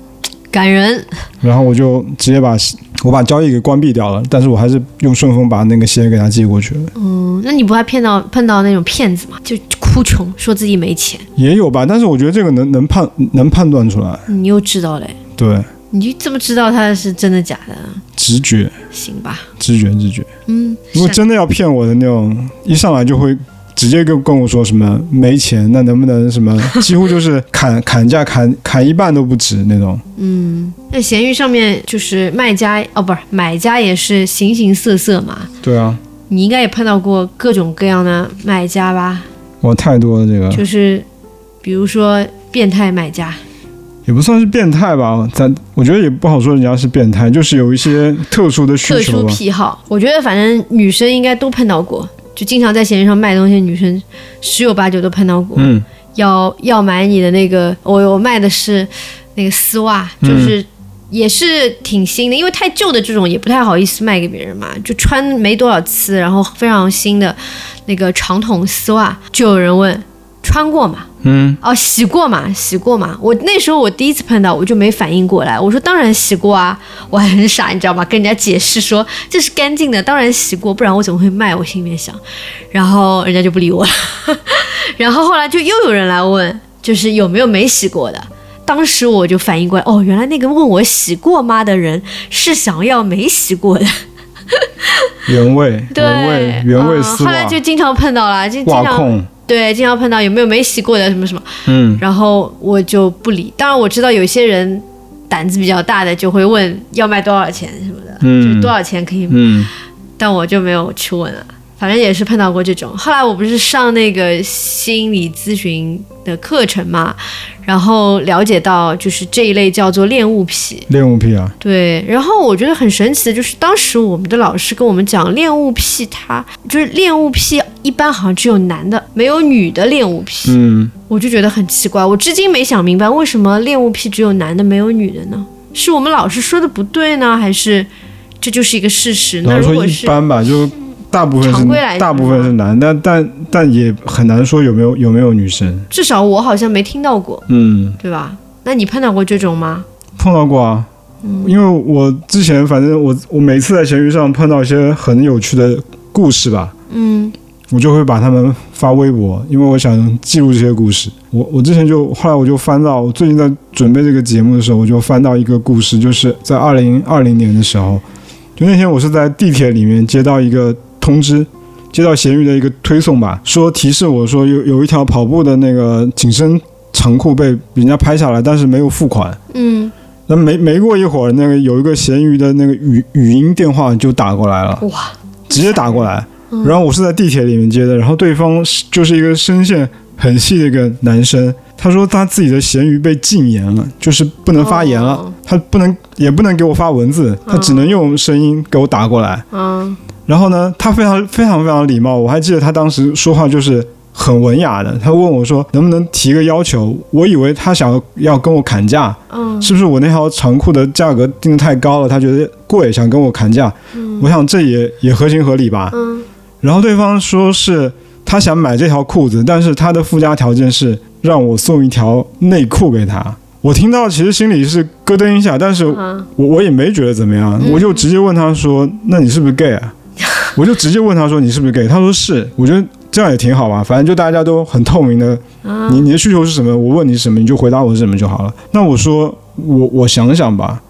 感人。然后我就直接把我把交易给关闭掉了，但是我还是用顺丰把那个鞋给他寄过去了。嗯，那你不怕骗到碰到那种骗子吗？就哭穷，说自己没钱，也有吧，但是我觉得这个能能判能判断出来，你又知道嘞？对，你就这么知道他是真的假的？直觉。行吧，直觉直觉。嗯，如果真的要骗我的那种，一上来就会直接跟跟我说什么没钱，那能不能什么，*laughs* 几乎就是砍砍价砍砍一半都不止那种。嗯，那闲鱼上面就是卖家哦，不是买家也是形形色色嘛。对啊，你应该也碰到过各种各样的买家吧？我太多了这个，就是比如说变态买家，也不算是变态吧，咱我觉得也不好说人家是变态，就是有一些特殊的需特殊求。癖好，我觉得反正女生应该都碰到过，就经常在闲鱼上卖东西的女生十有八九都碰到过。嗯。要要买你的那个，我我卖的是那个丝袜，嗯。就是也是挺新的，因为太旧的这种也不太好意思卖给别人嘛，就穿没多少次，然后非常新的那个长筒丝袜，就有人问穿过嘛？嗯，哦，洗过嘛，洗过嘛。我那时候我第一次碰到，我就没反应过来。我说当然洗过啊，我还很傻，你知道吗？跟人家解释说这是干净的，当然洗过，不然我怎么会卖？我心里面想，然后人家就不理我了。*laughs* 然后后来就又有人来问，就是有没有没洗过的。当时我就反应过来，哦，原来那个问我洗过吗的人是想要没洗过的，*laughs* 原味对，原味原味丝嗯后来就经常碰到了，就经常对，经常碰到有没有没洗过的什么什么。嗯然后我就不理。当然我知道有些人胆子比较大的就会问要卖多少钱什么的，就多少钱可以，嗯但我就没有去问了。反正也是碰到过这种。后来我不是上那个心理咨询的课程嘛，然后了解到就是这一类叫做恋物癖。恋物癖啊，对，然后我觉得很神奇的就是，当时我们的老师跟我们讲，恋物癖它就是恋物癖一般好像只有男的，没有女的恋物癖。嗯，我就觉得很奇怪，我至今没想明白为什么恋物癖只有男的没有女的呢？是我们老师说的不对呢，还是这就是一个事实？那如果是般吧，就大部分常规来说是大部分是男，但但但也很难说有没有有没有女生，至少我好像没听到过，嗯。对吧？那你碰到过这种吗？碰到过啊，嗯因为我之前反正我我每次在闲鱼上碰到一些很有趣的故事吧，嗯我就会把它们发微博，因为我想记录这些故事。我我之前就后来我就翻到，我最近在准备这个节目的时候，我就翻到一个故事，就是在二零二零年的时候，就那天我是在地铁里面接到一个通知。接到闲鱼的一个推送吧，说提示我说有有一条跑步的那个紧身长裤被人家拍下来，但是没有付款。嗯，那没没过一会儿，那个有一个闲鱼的那个语语音电话就打过来了，哇，直接打过来。嗯然后我是在地铁里面接的，然后对方是就是一个声线很细的一个男生，他说他自己的闲鱼被禁言了，就是不能发言了，哦他不能也不能给我发文字，他只能用声音给我打过来。嗯然后呢，他非常非常非常礼貌，我还记得他当时说话就是很文雅的。他问我说能不能提个要求，我以为他想要跟我砍价，嗯是不是我那条长裤的价格定的太高了，他觉得贵，想跟我砍价。我想这也也合情合理吧。嗯然后对方说是他想买这条裤子，但是他的附加条件是让我送一条内裤给他。我听到其实心里是咯噔一下，但是嗯我我也没觉得怎么样，我就直接问他说：“那你是不是 gay 啊？”我就直接问他说：“你是不是 gay？” 他说是。我觉得这样也挺好吧，反正就大家都很透明的，啊你你的需求是什么，我问你什么，你就回答我是什么就好了。那我说我我想想吧，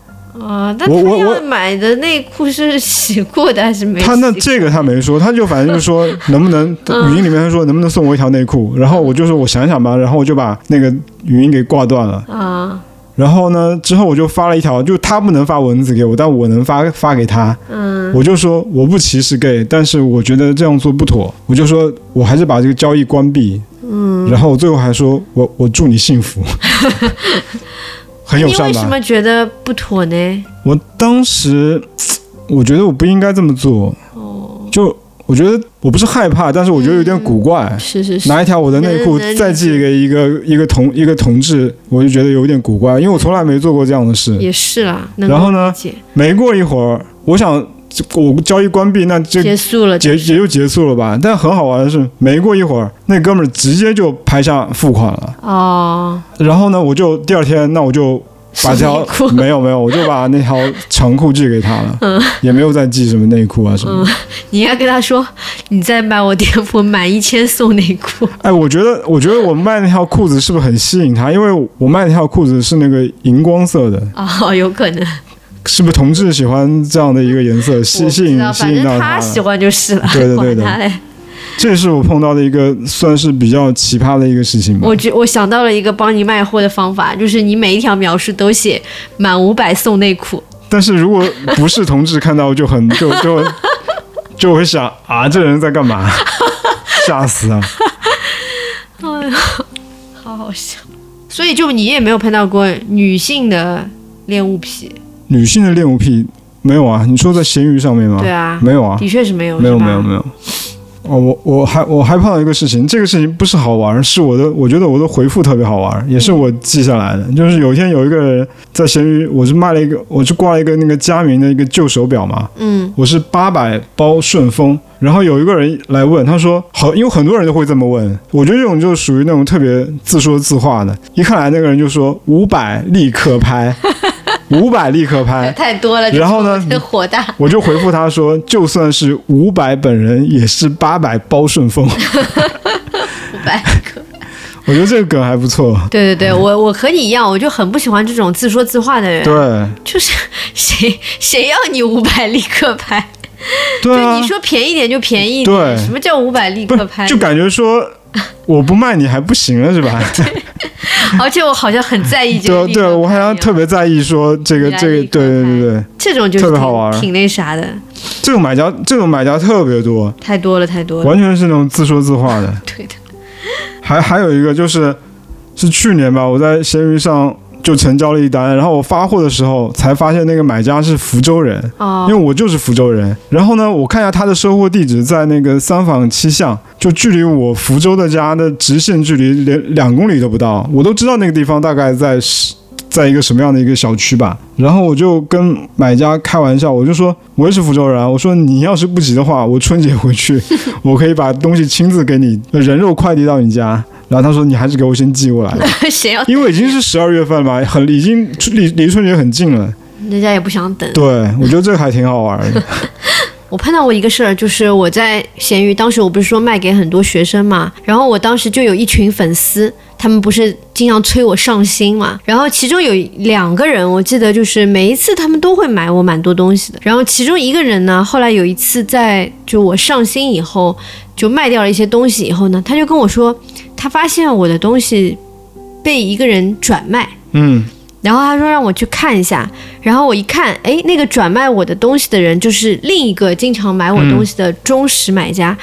啊，那他要买的内裤是洗过的还是没洗他？那这个他没说，他就反正就说 *laughs* 能不能语音里面他说能不能送我一条内裤，然后我就说我想想吧，然后我就把那个语音给挂断了。啊然后呢，之后我就发了一条，就他不能发文字给我，但我能发发给他。嗯我就说我不歧视 gay，但是我觉得这样做不妥。我就说我还是把这个交易关闭。嗯，然后我最后还说我我祝你幸福，*laughs* 很友善吧？你为什么觉得不妥呢？我当时 *tsk* 我觉得我不应该这么做。哦，就我觉得我不是害怕，但是我觉得有点古怪。是是是，拿一条我的内裤再寄给一个一个同一个同志，我就觉得有点古怪，因为我从来没做过这样的事。也是啦。然后呢没过一会儿，我想我交易关闭，那这结束了，结也就结束了吧。但很好玩的是，没过一会儿，那哥们儿直接就拍下付款了。哦，然后呢，我就第二天，那我就把这条没有没有，我就把那条长裤寄给他了，嗯也没有再寄什么内裤啊什么的。你应该跟他说，你再买我店铺满一千送内裤。哎，我觉得，我觉得我卖那条裤子是不是很吸引他？因为我卖那条裤子是那个荧光色的，哦，有可能，*laughs* 是不是同志喜欢这样的一个颜色，吸吸引吸引到他？他喜欢就是了。对的对的。这是我碰到的一个算是比较奇葩的一个事情吧我。觉我想到了一个帮你卖货的方法，就是你每一条描述都写满五百送内裤。但是如果不是同志看到，就很就就就会想啊，这人在干嘛？*laughs* 吓死啊！哎呀，好好笑。所以就你也没有碰到过女性的恋物癖，女性的恋物癖没有啊？你说在闲鱼上面吗？对啊，没有啊，的确是没有，没有没有没有。哦，我我还我还碰到一个事情，这个事情不是好玩，是我的，我觉得我的回复特别好玩，也是我记下来的。就是有一天有一个人在闲鱼，我是卖了一个，我是挂了一个那个佳明的一个旧手表嘛，嗯我是八百包顺丰，然后有一个人来问，他说好，因为很多人都会这么问，我觉得这种就属于那种特别自说自话的，一看来那个人就说五百立刻拍，五百立刻拍，太多了。然后呢这火大，*laughs* 我就回复他说，就算是五百本人也是八百包顺丰，五百个。*laughs* 我觉得这个梗还不错。对对对，我我和你一样，我就很不喜欢这种自说自话的人。对就是谁谁要你五百立刻拍？对啊就你，说便宜点就便宜点，什么叫五百立刻拍？就感觉说 *laughs* 我不卖你还不行了是吧？*laughs* 而且我好像很在意这个对我好像特别在意说这个这个，对对对对，这种就是特别好玩挺那啥的，这种买家这种买家特别多，太多了太多了。完全是那种自说自话的。*laughs* 对的，还还有一个就是是去年吧，我在闲鱼上就成交了一单，然后我发货的时候才发现那个买家是福州人，哦因为我就是福州人。然后呢，我看一下他的收货地址在那个三坊七巷，就距离我福州的家的直线距离连两公里都不到。我都知道那个地方大概在十在一个什么样的一个小区吧。然后我就跟买家开玩笑，我就说我也是福州人啊，我说你要是不急的话，我春节回去 *laughs* 我可以把东西亲自给你人肉快递到你家。然后他说你还是给我先寄过来，*laughs* 谁要？因为已经是十二月份了嘛，很已经离离春节很近了。人家也不想等。对，我觉得这个还挺好玩的。*laughs* 我碰到过一个事儿，就是我在闲鱼，当时我不是说卖给很多学生嘛，然后我当时就有一群粉丝，他们不是经常催我上新嘛，然后其中有两个人，我记得就是每一次他们都会买我蛮多东西的，然后其中一个人呢，后来有一次在就我上新以后，就卖掉了一些东西以后呢，他就跟我说，他发现我的东西被一个人转卖。嗯然后他说让我去看一下，然后我一看，哎，那个转卖我的东西的人就是另一个经常买我东西的忠实买家，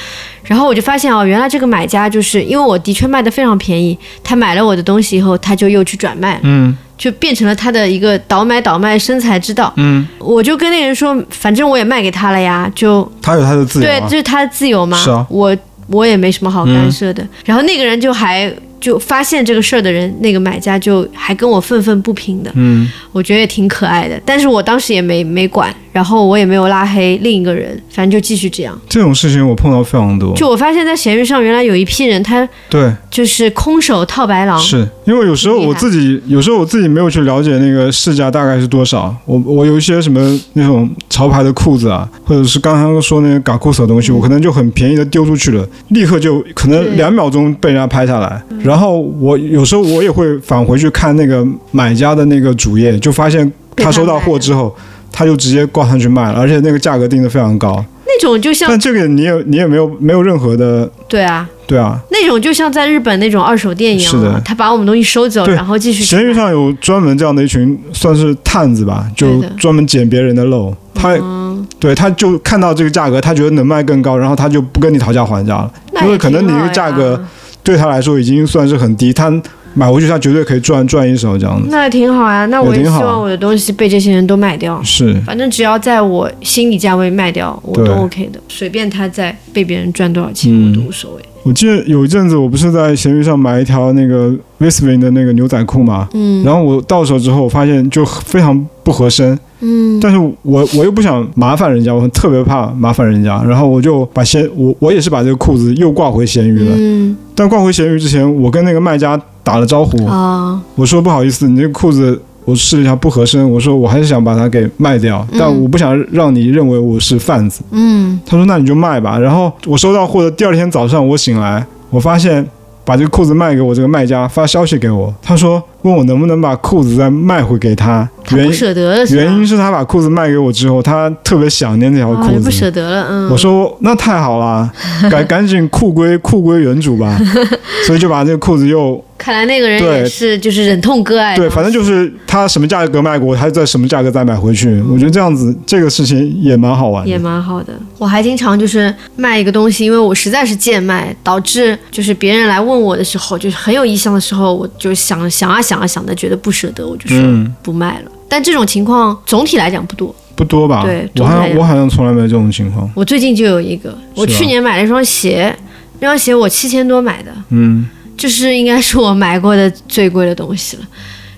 然后我就发现哦，原来这个买家就是因为我的确卖的非常便宜，他买了我的东西以后，他就又去转卖了，嗯就变成了他的一个倒买倒卖生财之道。嗯，我就跟那个人说，反正我也卖给他了呀，就他有他的自由、对，啊这。是他的自由嘛。是啊我我也没什么好干涉的。然后那个人就还就发现这个事儿的人，那个买家就还跟我愤愤不平的，嗯，我觉得也挺可爱的。但是我当时也没没管，然后我也没有拉黑另一个人，反正就继续这样。这种事情我碰到非常多。就我发现，在闲鱼上原来有一批人，他对，就是空手套白狼。是因为有时候我自己，有时候我自己没有去了解那个市价大概是多少。我我有一些什么那种潮牌的裤子啊，或者是刚刚说那个嘎库索的东西，我可能就很便宜的丢出去了，立刻就可能两秒钟被人家拍下来。然后我有时候我也会返回去看那个买家的那个主页，就发现他收到货之后，他就直接挂上去卖了，而且那个价格定的非常高。那种就像但这个你也你也没有没有任何的对啊，对啊，那种就像在日本那种二手店一样是的。啊，他把我们东西收走，然后继续闲鱼上有专门这样的一群算是探子吧，就专门捡别人的漏。他嗯，对他就看到这个价格，他觉得能卖更高，然后他就不跟你讨价还价了，因为可能你这个价格对他来说已经算是很低，他买回去他绝对可以赚赚一手这样子。那挺好呀，那我也希望我的东西被这些人都卖掉。是，反正只要在我心理价位卖掉，我都 OK 的，随便他再被别人赚多少钱，嗯。我都无所谓。我记得有一阵子我不是在闲鱼上买一条那个 Visvin 的那个牛仔裤嘛，嗯。然后我到手之后，我发现就非常不合身，嗯。但是我我又不想麻烦人家，我特别怕麻烦人家，然后我就把闲我我也是把这个裤子又挂回闲鱼了。嗯。但挂回闲鱼之前，我跟那个卖家打了招呼，啊。我说不好意思，你这个裤子我试了一下不合身，我说我还是想把它给卖掉，嗯。但我不想让你认为我是贩子。嗯。他说那你就卖吧。然后我收到货的第二天早上，我醒来，我发现把这个裤子卖给我这个卖家发消息给我，他说问我能不能把裤子再卖回给他，他不舍得了？原因是他把裤子卖给我之后，他特别想念那条裤子。不舍得了，嗯。我说那太好了，赶赶紧裤归裤归原主吧，*laughs* 所以就把这个裤子又 *laughs* 看来那个人也是就是忍痛割爱。对，反正就是他什么价格卖给我，他就在什么价格再买回去。我觉得这样子这个事情也蛮好玩也。蛮好的。我还经常就是卖一个东西，因为我实在是贱卖，导致就是别人来问我的时候，就是很有意向的时候，我就想想啊想啊想的，觉得不舍得，我就说嗯，不卖了。但这种情况总体来讲不多。不多吧？对我好像我好像从来没有这种情况。我最近就有一个，我去年买了一双鞋，那双鞋我七千多买的，嗯就是应该是我买过的最贵的东西了。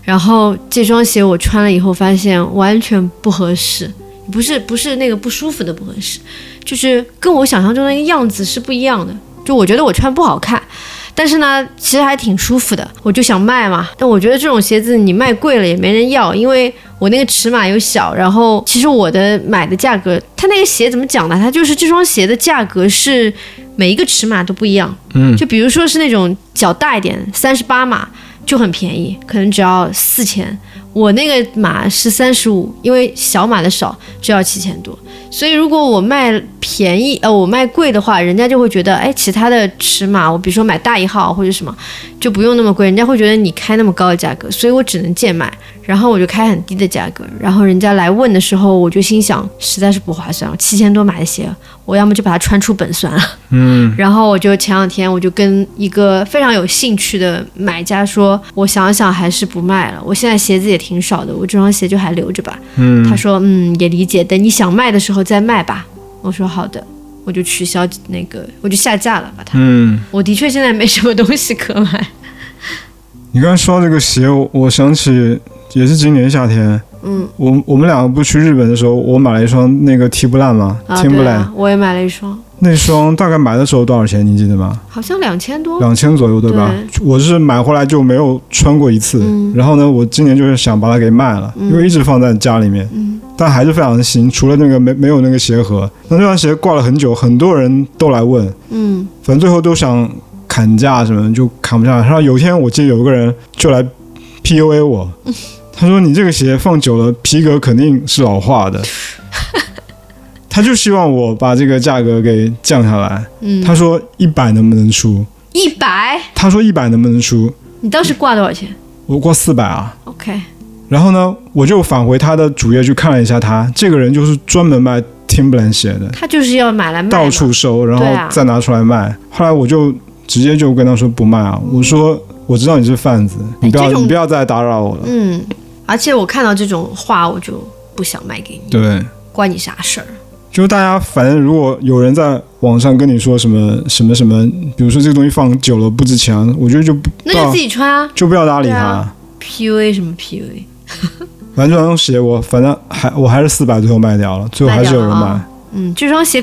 然后这双鞋我穿了以后，发现完全不合适，不是不是那个不舒服的不合适，就是跟我想象中的那个样子是不一样的。就我觉得我穿不好看，但是呢，其实还挺舒服的，我就想卖嘛。但我觉得这种鞋子你卖贵了也没人要，因为我那个尺码又小，然后其实我的买的价格，它那个鞋怎么讲呢？它就是这双鞋的价格是每一个尺码都不一样。嗯就比如说是那种脚大一点，三十八码就很便宜，可能只要四千。我那个码是三十五，因为小码的少，就要七千多。所以如果我卖便宜，呃，我卖贵的话，人家就会觉得，哎，其他的尺码，我比如说买大一号或者什么，就不用那么贵，人家会觉得你开那么高的价格，所以我只能贱卖，然后我就开很低的价格，然后人家来问的时候，我就心想，实在是不划算，七千多买的鞋，我要么就把它穿出本算了。嗯 *laughs* 然后我就前两天我就跟一个非常有兴趣的买家说，我想想还是不卖了，我现在鞋子也挺少的，我这双鞋就还留着吧。嗯他说，嗯，也理解，等你想卖的时候再卖吧。我说好的，我就取消那个，我就下架了，把它。嗯，我的确现在没什么东西可买。*laughs* 你刚才说到这个鞋，我我想起也是今年夏天，嗯。我我们两个不去日本的时候，我买了一双那个对，Timberland、啊，我也买了一双，那双大概买的时候多少钱？你记得吗？好像两千多。两千左右，对吧？我是买回来就没有穿过一次，嗯。然后呢，我今年就是想把它给卖了，嗯。因为一直放在家里面，嗯。但还是非常的新，除了那个没没有那个鞋盒，那这双鞋挂了很久，很多人都来问，嗯。反正最后都想砍价什么，就砍不下来。然后有一天我记得有个人就来 PUA 我，他说你这个鞋放久了皮革肯定是老化的。他就希望我把这个价格给降下来。嗯，他说一百能不能出？一百，他说一百能不能出？你当时挂多少钱我挂四百啊。？OK，然后呢，我就返回他的主页去看了一下他，这个人就是专门卖 Timberland 鞋的，他就是要买来卖，到处收，然后再拿出来卖。后来我就直接就跟他说不卖啊，我说我知道你是贩子，你不要你不要再打扰我了。嗯，而且我看到这种话，我就不想卖给你，对，关你啥事儿？就是大家反正如果有人在网上跟你说什么什么什么，比如说这个东西放久了不值钱，我觉得就不那就自己穿啊就不要搭理他。啊，PUA 什么 PUA？反正这双鞋我反正还我还是四百最后卖掉了，最后还是有人买。嗯，这双鞋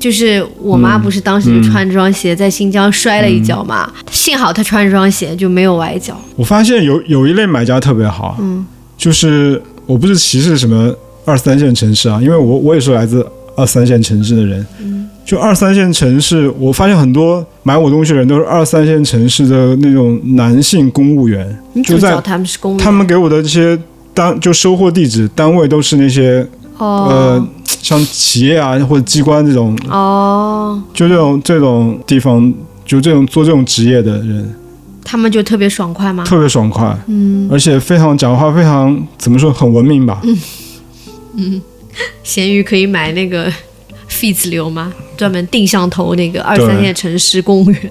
就是我妈嗯不是当时就穿这双鞋在新疆摔了一跤嘛，幸好她穿这双鞋就没有崴脚。我发现有有一类买家特别好，嗯，就是我不是歧视什么二三线城市啊，因为我我也是来自二三线城市的人。嗯，就二三线城市，我发现很多买我东西的人都是二三线城市的那种男性公务员，就在他们是公务员？他们给我的这些单就收货地址单位都是那些哦呃像企业啊或者机关这种，哦，就这种这种地方，就这种做这种职业的人他们就特别爽快吗？特别爽快，嗯，而且非常讲话非常怎么说很文明吧。嗯嗯，咸鱼可以买那个 *laughs* feeds 流吗？专门定向投那个二三线城市公务员。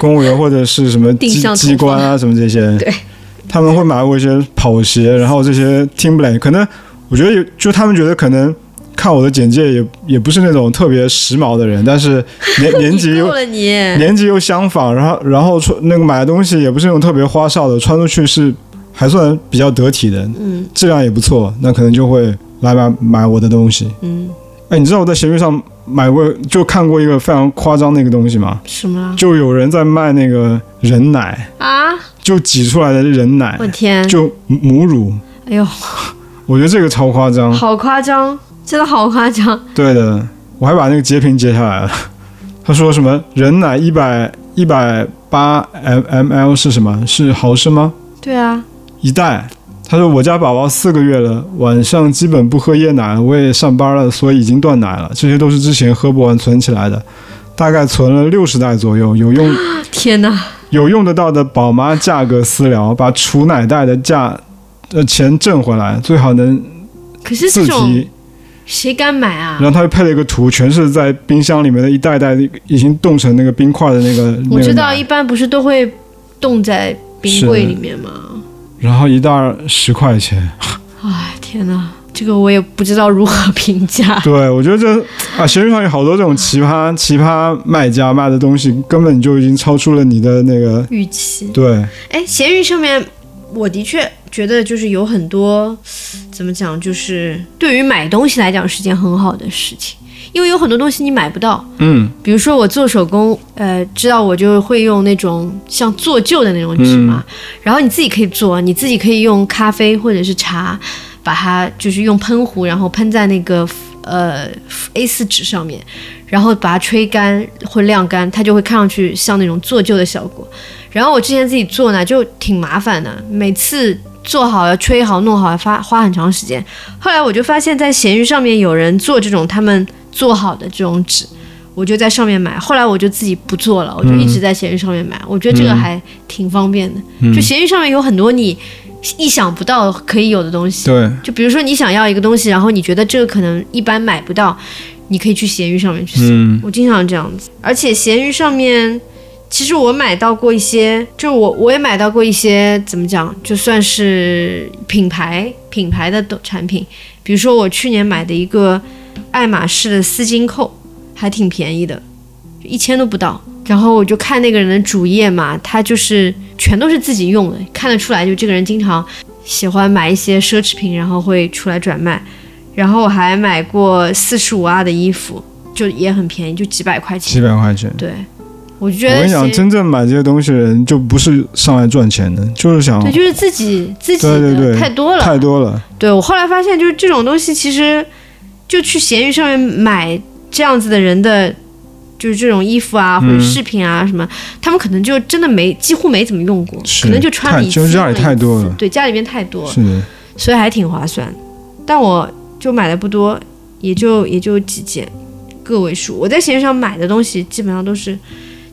公务员或者是什么机定向机关啊什么这些，对，他们会买我一些跑鞋，然后这些 Timberland，可能我觉得有，就他们觉得可能看我的简介也也不是那种特别时髦的人，但是 *laughs* 年年纪又年纪又相仿，然后然后穿那个买的东西也不是那种特别花哨的，穿出去是还算比较得体的，嗯质量也不错，那可能就会来买买我的东西。嗯，哎，你知道我在闲鱼上买过，就看过一个非常夸张的一个东西吗？什么？就有人在卖那个人奶，啊！就挤出来的人奶我，天，就母乳，哎呦，我觉得这个超夸张。好夸张，真的好夸张。对的，我还把那个截屏截下来了。*laughs* 他说什么人奶一百一百八 m ml 是什么？是毫升吗？对啊，一袋。他说我家宝宝四个月了，晚上基本不喝夜奶，我也上班了，所以已经断奶了。这些都是之前喝不完存起来的，大概存了六十袋左右，有用 *gasps* 天哪！有用得到的宝妈价格私聊，把储奶袋的价呃钱挣回来，最好能可是这种提。谁敢买啊然？后他又配了一个图，全是在冰箱里面的一袋袋已经冻成那个冰块的那个。我知道，一般不是都会冻在冰柜里面吗？然后一袋十块钱。哎，天哪，这个我也不知道如何评价。*laughs* 对，我觉得这啊，闲鱼上有好多这种奇葩奇葩卖家卖的东西，根本就已经超出了你的那个预期。对，哎，闲鱼上面，我的确觉得就是有很多，怎么讲，就是对于买东西来讲是件很好的事情，因为有很多东西你买不到。嗯比如说我做手工，呃，知道我就会用那种像做旧的那种纸嘛，然后你自己可以做，你自己可以用咖啡或者是茶，把它就是用喷壶，然后喷在那个呃 A 四纸上面，然后把它吹干或晾干，它就会看上去像那种做旧的效果。然后我之前自己做呢，就挺麻烦的，每次做好要吹好弄好要花花很长时间。后来我就发现，在闲鱼上面有人做这种他们做好的这种纸，我就在上面买。后来我就自己不做了，我就一直在闲鱼上面买。我觉得这个还挺方便的。就闲鱼上面有很多你意想不到可以有的东西。对，就比如说你想要一个东西，然后你觉得这个可能一般买不到，你可以去闲鱼上面去搜。嗯我经常这样子，而且闲鱼上面，其实我买到过一些，就我我也买到过一些，怎么讲，就算是品牌品牌的都产品，比如说我去年买的一个爱马仕的丝巾扣，还挺便宜的，一千都不到。然后我就看那个人的主页嘛，他就是全都是自己用的，看得出来就这个人经常喜欢买一些奢侈品，然后会出来转卖。然后我还买过四十五啊的衣服，就也很便宜，就几百块钱。几百块钱。对，我就觉得我跟你讲，真正买这些东西的人，就不是上来赚钱的，就是想对，就是自己自己的对对对太多了。太多了。对我后来发现，就是这种东西，其实就去闲鱼上面买这样子的人的，就是这种衣服啊或者嗯饰品啊什么，他们可能就真的没几乎没怎么用过，可能就穿了太一次，就是家里太多了对，家里边太多了，是的，所以还挺划算。但我就买的不多，也就也就几件，个位数。我在闲鱼上买的东西基本上都是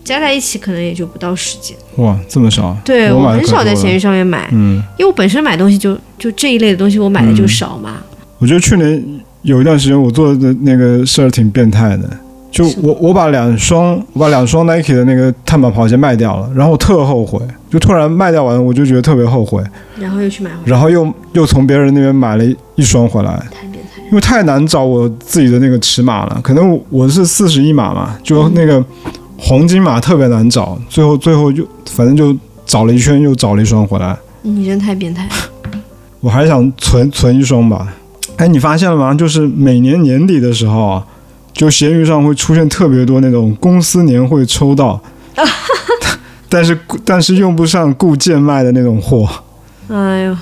加在一起可能也就不到十件。哇，这么少？对我我很少在闲鱼上面买，嗯，因为我本身买东西就就这一类的东西我买的就少嘛。我觉得去年有一段时间我做的那个事儿挺变态的，就我我把两双我把两双 Nike 的那个碳板跑鞋卖掉了，然后我特后悔，就突然卖掉完我就觉得特别后悔，然后又去买回来，然后又又从别人那边买了一一双回来。因为太难找我自己的那个尺码了，可能我我是四十一码嘛，就那个黄金码特别难找，最后最后就反正就找了一圈又找了一双回来，你真太变态了。*laughs* 我还想存存一双吧。哎，你发现了吗？就是每年年底的时候啊，就闲鱼上会出现特别多那种公司年会抽到，*laughs* 但是但是用不上固件卖的那种货。哎呦，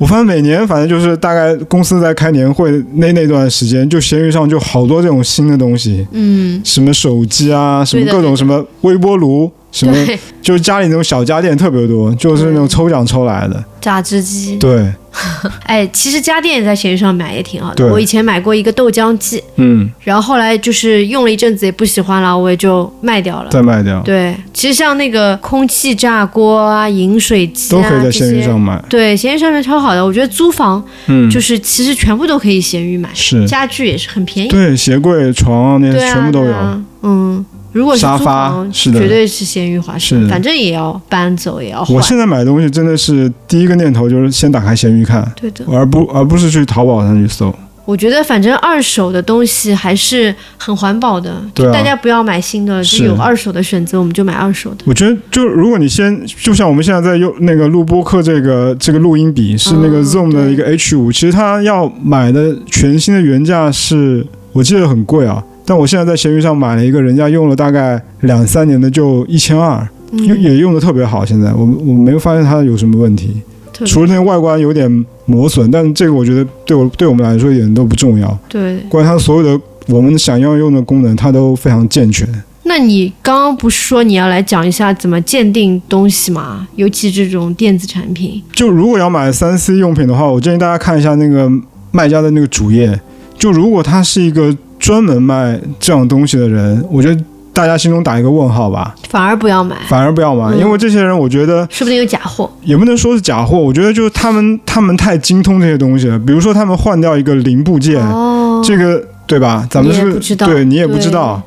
我发现每年反正就是大概公司在开年会那那段时间，就闲鱼上就好多这种新的东西，嗯，什么手机啊，什么各种什么微波炉，什么 *laughs* 就是家里那种小家电特别多，就是那种抽奖抽来的。榨汁机。对，*laughs* 哎，其实家电也在闲鱼上买也挺好的。我以前买过一个豆浆机，嗯，然后后来就是用了一阵子也不喜欢了，我也就卖掉了。再卖掉对，其实像那个空气炸锅啊、饮水机啊，都可以在闲鱼上买。对，闲鱼上面超好的。我觉得租房嗯，就是其实全部都可以闲鱼买，是，家具也是很便宜。对，鞋柜、床啊那些全部都有。嗯，如果是租沙发房，是的。绝对是闲鱼划是。算，反正也要搬走，也要换。我。现在买东西真的是第一个念头就是先打开闲鱼看，对的，而不而不是去淘宝上去搜。我觉得反正二手的东西还是很环保的，对啊。大家不要买新的，就是。有二手的选择，我们就买二手的。我觉得，就如果你先，就像我们现在在用那个录播课这个这个录音笔是那个嗯 Zoom 的一个 H 五、其实它要买的全新的原价是我记得很贵啊，但我现在在闲鱼上买了一个，人家用了大概两三年的就一千二，也嗯，也用的特别好。现在我我没有发现它有什么问题，除了那个外观有点磨损，但这个我觉得对我对我们来说一点都不重要。对。关于它所有的我们想要用的功能，它都非常健全。那你刚刚不是说你要来讲一下怎么鉴定东西吗？尤其这种电子产品。就如果要买三 C 用品的话，我建议大家看一下那个卖家的那个主页。就如果它是一个专门卖这样东西的人，我觉得大家心中打一个问号吧，反而不要买，反而不要买，嗯因为这些人我觉得说不定有假货。也不能说是假货，我觉得就是他们他们太精通这些东西了。比如说他们换掉一个零部件，哦，这个对吧？咱们是不知道对你也不知道，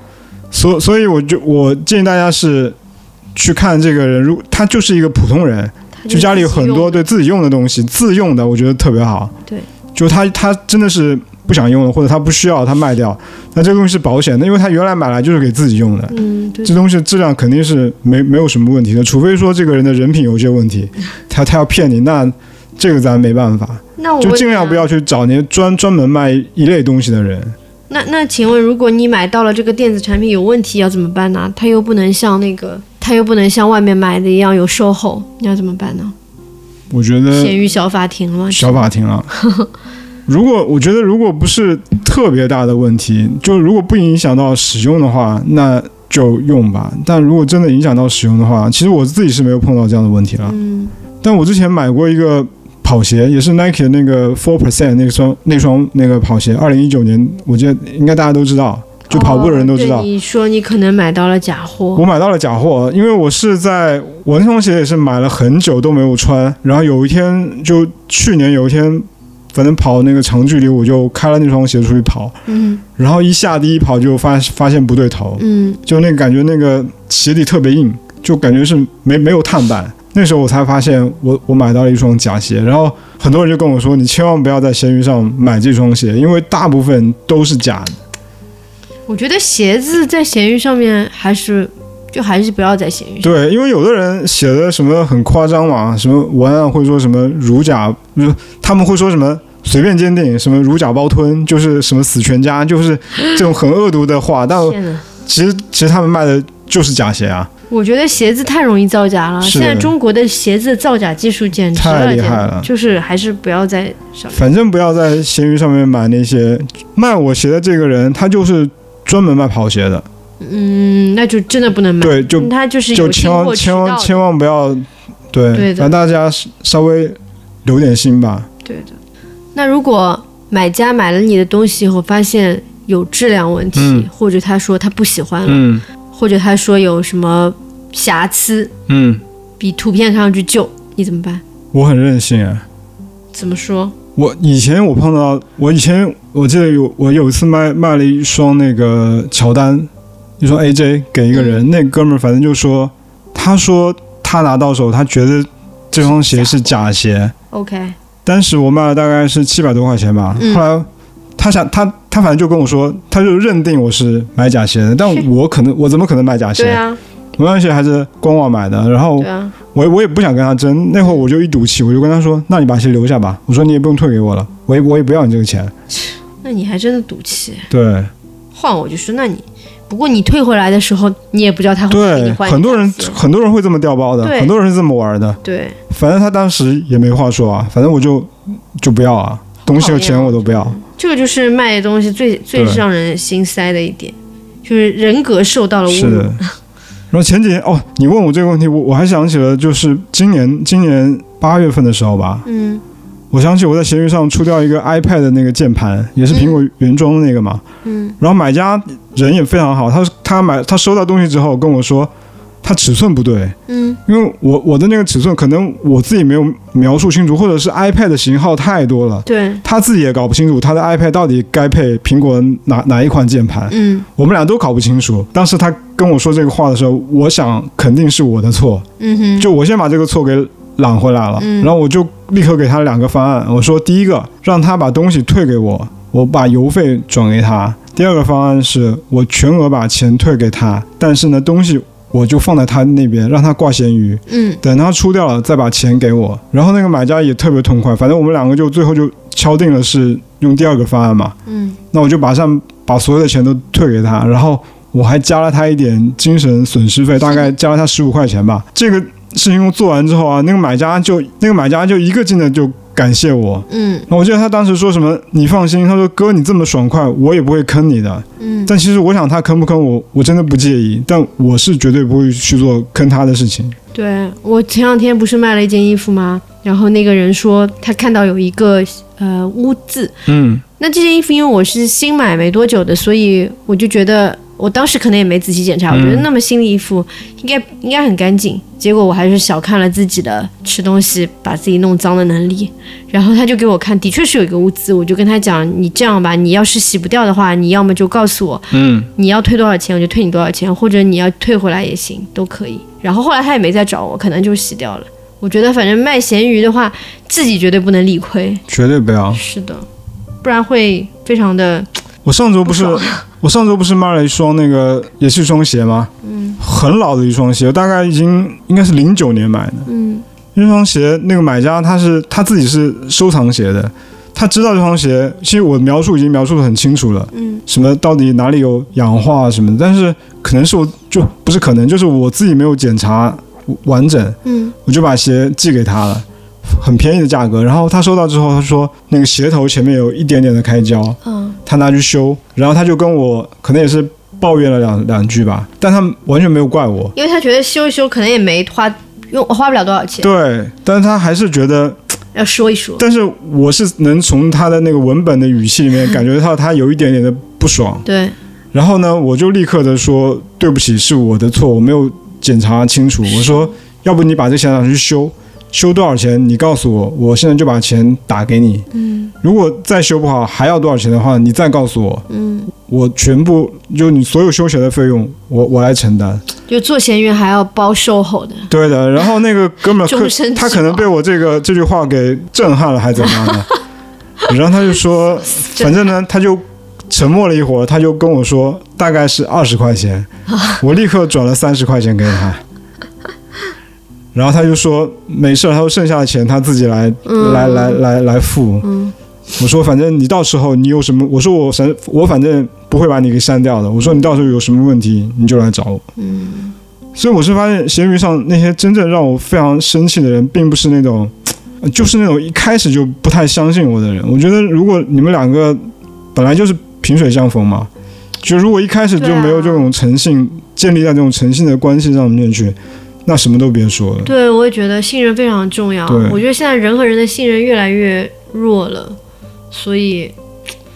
所所以我就我建议大家是去看这个人，如他就是一个普通人。它就家里有很多对对自己用的东西，自用的我觉得特别好。对，就他他真的是不想用了，或者他不需要，他卖掉，那这个东西是保险的，因为他原来买来就是给自己用的。嗯，对这东西质量肯定是没没有什么问题的，除非说这个人的人品有些问题，他他要骗你，那这个咱没办法，那我就尽量不要去找那些专专门卖一类东西的人。那那请问，如果你买到了这个电子产品有问题，要怎么办呢？他又不能像那个，他又不能像外面买的一样有售后，你要怎么办呢？我觉得闲鱼小法庭了？小法庭了。*laughs* *laughs* *laughs* 如果我觉得如果不是特别大的问题，就如果不影响到使用的话，那就用吧。但如果真的影响到使用的话，其实我自己是没有碰到这样的问题了。嗯，但我之前买过一个跑鞋，也是 Nike 的那个 Four Percent 那双那双那个跑鞋，二零一九年，我记得应该大家都知道，就跑步的人都知道。哦你说你可能买到了假货我，买到了假货，因为我是在我那双鞋也是买了很久都没有穿，然后有一天就去年有一天，反正跑那个长距离，我就开了那双鞋出去跑，嗯。然后一下第一跑就发发现不对头，嗯，就那个感觉那个鞋底特别硬，就感觉是没没有碳板。那时候我才发现我我买到了一双假鞋，然后很多人就跟我说，你千万不要在闲鱼上买这双鞋，因为大部分都是假的。我觉得鞋子在闲鱼上面还是就还是不要在闲鱼上。对，因为有的人写的什么很夸张嘛，什么文案会说什么如假，就他们会说什么随便鉴定，什么如假包吞，就是什么死全家，就是这种很恶毒的话。但！其实其实他们卖的就是假鞋啊，我觉得鞋子太容易造假了，现在中国的鞋子造假技术简直太厉害了就是还是不要在上面。反正不要在闲鱼上面买那些卖我鞋的这个人，他就是专门卖跑鞋的，嗯，那就真的不能买。对，就嗯他就是有就千万千万千万不要，对，反正大家稍微留点心吧。对的。那如果买家买了你的东西以后，发现有质量问题，嗯或者他说他不喜欢了，嗯，或者他说有什么瑕疵，嗯，比图片看上去旧，你怎么办？我很任性啊。怎么说？我以前我碰到，我以前我记得有我有一次卖卖了一双那个乔丹，一双 AJ 给一个人，那哥们儿反正就说，他说他拿到手，他觉得这双鞋是假鞋，OK，当时我卖了大概是七百多块钱吧，嗯。后来他想他他反正就跟我说，他就认定我是买假鞋的，但我可能我怎么可能买假鞋？对啊，我那鞋还是官网买的，然后我我也不想跟他争，那会儿我就一赌气，我就跟他说，那你把鞋留下吧，我说你也不用退给我了，我也我也不要你这个钱，那你还真的赌气。对。换我就说，那你不过你退回来的时候，你也不知道他会给你对，很多人很多人会这么调包的，很多人是这么玩的。对，反正他当时也没话说啊，反正我就就不要啊，东西和钱我都不要。这个就是卖的东西最最让人心塞的一点，就是人格受到了侮辱是的。。然后前几天哦，你问我这个问题，我我还想起了，就是今年今年八月份的时候吧，嗯我想起我在闲鱼上出掉一个 iPad 的那个键盘，也是苹果原装的那个嘛。嗯然后买家人也非常好，他他买他收到东西之后跟我说，他尺寸不对，嗯因为我我的那个尺寸可能我自己没有描述清楚，或者是 iPad 的型号太多了，对，他自己也搞不清楚他的 iPad 到底该配苹果哪哪一款键盘，嗯我们俩都搞不清楚。当时他跟我说这个话的时候，我想肯定是我的错，嗯哼，就我先把这个错给揽回来了，嗯然后我就立刻给他两个方案，我说第一个让他把东西退给我，我把邮费转给他；第二个方案是我全额把钱退给他，但是呢东西我就放在他那边，让他挂咸鱼。嗯等他出掉了再把钱给我。然后那个买家也特别痛快，反正我们两个就最后就敲定了是用第二个方案嘛。嗯那我就马上把所有的钱都退给他，然后我还加了他一点精神损失费，大概加了他十五块钱吧。这个事情做完之后啊，那个买家就那个买家就一个劲的就感谢我。嗯我记得他当时说什么，你放心，他说哥你这么爽快，我也不会坑你的。嗯，但其实我想他坑不坑我，我真的不介意，但我是绝对不会去做坑他的事情。对我前两天不是卖了一件衣服吗？然后那个人说他看到有一个呃污渍，嗯那这件衣服因为我是新买没多久的，所以我就觉得我当时可能也没仔细检查，我觉得那么新的衣服应该应该很干净，结果我还是小看了自己的吃东西把自己弄脏的能力。然后他就给我看，的确是有一个污渍，我就跟他讲，你这样吧，你要是洗不掉的话，你要么就告诉我嗯。你要退多少钱，我就退你多少钱，或者你要退回来也行，都可以。然后后来他也没再找我，可能就洗掉了。我觉得反正卖咸鱼的话，自己绝对不能理亏，绝对不要！是的，不然会非常的我上周不是我上周不是卖了一双那个也是一双鞋吗？嗯，很老的一双鞋，大概已经应该是零九年买的。嗯那双鞋那个买家他是他自己是收藏鞋的，他知道这双鞋，其实我描述已经描述的很清楚了，嗯什么到底哪里有氧化什么的，但是可能是我就不是可能，就是我自己没有检查完整，嗯我就把鞋寄给他了。很便宜的价格，然后他收到之后，他说那个鞋头前面有一点点的开胶，嗯他拿去修，然后他就跟我可能也是抱怨了两两句吧，但他完全没有怪我。因为他觉得修一修可能也没花用花不了多少钱，对，但是他还是觉得，要说一说。但是我是能从他的那个文本的语气里面感觉到他有一点点的不爽。对，然后呢，我就立刻的说对不起，是我的错，我没有检查清楚。我说，要不你把这鞋拿去修，修多少钱你告诉我，我现在就把钱打给你。嗯如果再修不好还要多少钱的话，你再告诉我，嗯，我全部就你所有修鞋的费用，我我来承担。就做咸鱼还要包售后的，对的，然后那个哥们他可能被我这个这句话给震撼了，还怎么样的？*laughs* 然后他就说，反正呢，他就沉默了一会儿，他就跟我说大概是二十块钱，*laughs* 我立刻转了三十块钱给他。然后他就说没事，他说剩下的钱他自己来、嗯来来来来付。嗯我说反正你到时候你有什么，我说我反我反正不会把你给删掉的。我说你到时候有什么问题你就来找我。嗯所以我是发现闲鱼上那些真正让我非常生气的人，并不是那种，呃就是那种一开始就不太相信我的人。我觉得如果你们两个本来就是萍水相逢嘛，就如果一开始就没有这种诚信，建立在这种诚信的关系上面去，那什么都别说了。对，我也觉得信任非常重要。对我觉得现在人和人的信任越来越弱了，所以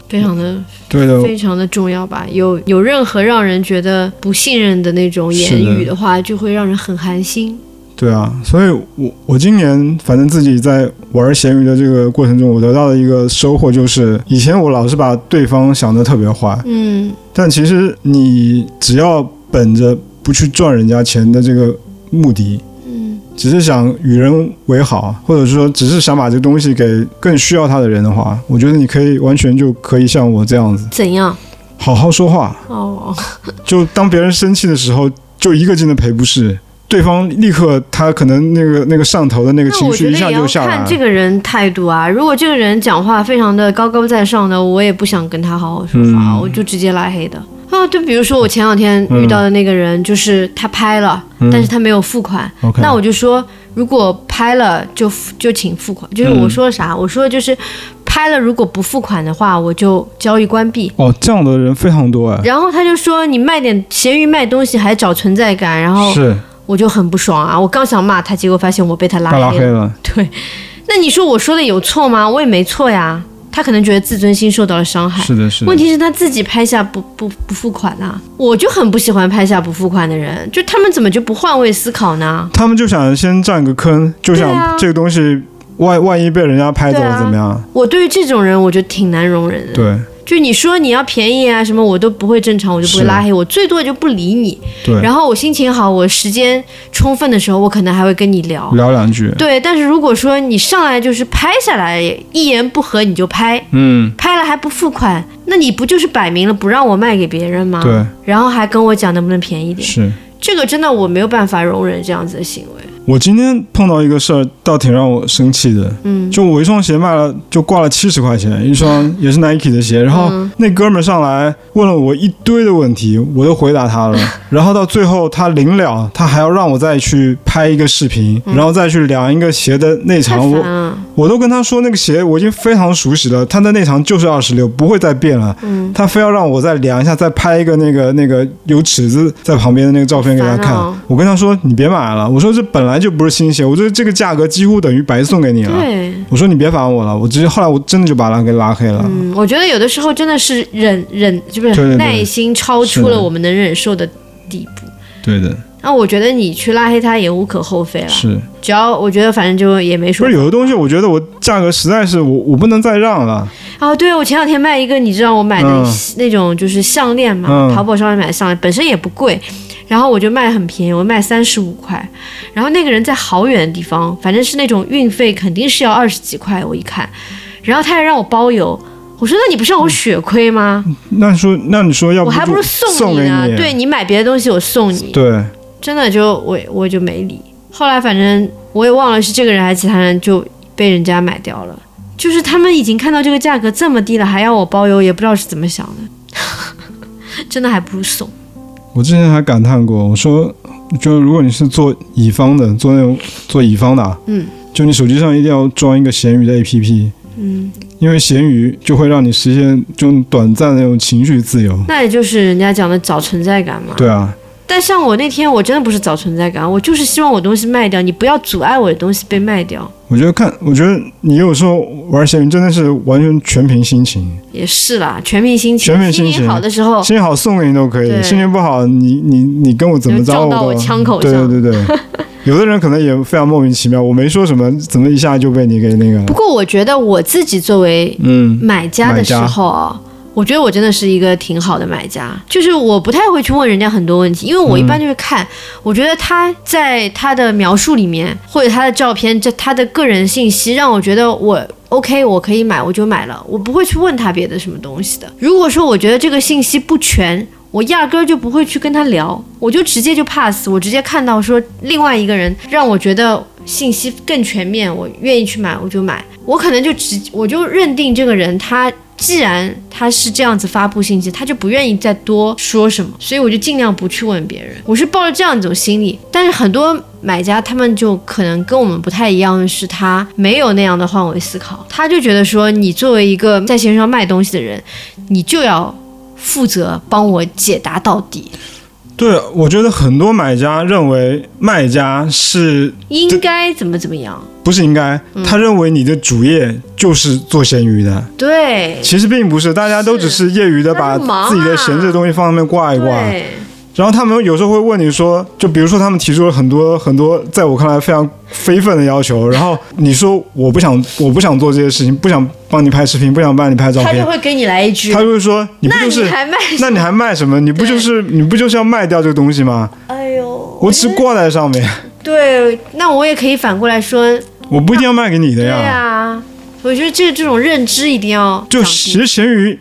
非常的对的，非常的重要吧。有有任何让人觉得不信任的那种言语的话，就会让人很寒心。对啊，所以我我今年反正自己在玩咸鱼的这个过程中，我得到的一个收获就是，以前我老是把对方想的特别坏，嗯，但其实你只要本着不去赚人家钱的这个目的，嗯，只是想与人为好，或者说只是想把这个东西给更需要他的人的话，我觉得你可以完全就可以像我这样子，怎样？好好说话哦，*laughs* 就当别人生气的时候，就一个劲的赔不是。对方立刻，他可能那个那个上头的那个情绪一下就下来。看这个人态度啊，如果这个人讲话非常的高高在上的，我也不想跟他好好说话，我就直接拉黑的。啊，就比如说我前两天遇到的那个人，就是他拍了，但是他没有付款，那我就说，如果拍了就就请付款。就是我说啥？我说就是拍了，如果不付款的话，我就交易关闭。哦，这样的人非常多哎。然后他就说，你卖点咸鱼卖东西还找存在感，然后是。我就很不爽啊！我刚想骂他，结果发现我被他拉黑了。*laughs* 对，那你说我说的有错吗？我也没错呀。他可能觉得自尊心受到了伤害。是的，是的。问题是他自己拍下不不不付款呐，我就很不喜欢拍下不付款的人。就他们怎么就不换位思考呢？他们就想先占个坑，就想这个东西万万一被人家拍走了怎么样？我对于这种人，我觉得挺难容忍的。对。就你说你要便宜啊什么，我都不会正常，我就不会拉黑，我最多就不理你。对。然后我心情好，我时间充分的时候，我可能还会跟你聊聊两句。对，但是如果说你上来就是拍下来，一言不合你就拍，嗯，拍了还不付款，那你不就是摆明了不让我卖给别人吗？对。然后还跟我讲能不能便宜点？是。这个真的我没有办法容忍这样子的行为。我今天碰到一个事儿，倒挺让我生气的。嗯，就我一双鞋卖了，就挂了七十块钱，一双也是 Nike 的鞋。然后那哥们儿上来问了我一堆的问题，我都回答他了。*laughs* 然后到最后他临了，他还要让我再去拍一个视频，然后再去量一个鞋的内长。我我都跟他说那个鞋我已经非常熟悉了，它的内长就是二十六，不会再变了。嗯，他非要让我再量一下，再拍一个那个那个有尺子在旁边的那个照片给他看。我跟他说你别买了，我说这本来。就不是新鞋，我觉得这个价格几乎等于白送给你了。对，我说你别烦我了，我直接后来我真的就把他给拉黑了。嗯，我觉得有的时候真的是忍忍，就是耐心超出了我们能忍受的地步。对的。那我觉得你去拉黑他也无可厚非了。是，只要我觉得反正就也没说。不是有的东西，我觉得我价格实在是我我不能再让了。哦，对，我前两天卖一个，你知道我买的那种就是项链嘛，淘宝上面买的项链，本身也不贵。然后我就卖很便宜，我卖三十五块。然后那个人在好远的地方，反正是那种运费肯定是要二十几块。我一看，然后他还让我包邮。我说那你不是让我血亏吗？那说那你说要不我还不如送你呢。对你买别的东西我送你。对，真的就我我就没理。后来反正我也忘了是这个人还是其他人就被人家买掉了。就是他们已经看到这个价格这么低了，还要我包邮，也不知道是怎么想的。*laughs* 真的还不如送。我之前还感叹过，我说，就如果你是做乙方的，做那种做乙方的，嗯，就你手机上一定要装一个闲鱼的 APP，嗯，因为闲鱼就会让你实现这种短暂的那种情绪自由。那也就是人家讲的找存在感嘛。对啊。但像我那天，我真的不是找存在感，我就是希望我东西卖掉，你不要阻碍我的东西被卖掉。我觉得看，我觉得你有时候玩闲鱼真的是完全全凭心情。也是啦，全凭心情。全凭心情。好的时候，心情好送给你都可以，心情不好，你你你跟我怎么着我到我枪口上。对对对对，*laughs* 有的人可能也非常莫名其妙，我没说什么，怎么一下就被你给那个。不过我觉得我自己作为嗯买家的时候啊。我觉得我真的是一个挺好的买家，就是我不太会去问人家很多问题，因为我一般就是看，我觉得他在他的描述里面或者他的照片，这他的个人信息让我觉得我 OK，我可以买，我就买了，我不会去问他别的什么东西的。如果说我觉得这个信息不全，我压根儿就不会去跟他聊，我就直接就 pass，我直接看到说另外一个人让我觉得信息更全面，我愿意去买，我就买，我可能就直我就认定这个人他。既然他是这样子发布信息，他就不愿意再多说什么，所以我就尽量不去问别人。我是抱着这样一种心理，但是很多买家他们就可能跟我们不太一样是，他没有那样的换位思考，他就觉得说，你作为一个在线上卖东西的人，你就要负责帮我解答到底。对，我觉得很多买家认为卖家是应该怎么怎么样？不是应该？嗯他认为你的主业就是做闲鱼的，对，其实并不是，大家都只是业余的把自己的闲置的东西放上面挂一挂。然后他们有时候会问你说，就比如说他们提出了很多很多，在我看来非常非分的要求，然后你说我不想我不想做这些事情，不想帮你拍视频，不想帮你拍照片，他就会给你来一句他，就会说你不就是你还卖？那你还卖什么？你不就是你不就是要卖掉这个东西吗？哎呦，我只是挂在上面，对，那我也可以反过来说，我不一定要卖给你的呀对呀。啊，我觉得这这种认知一定要就其实闲鱼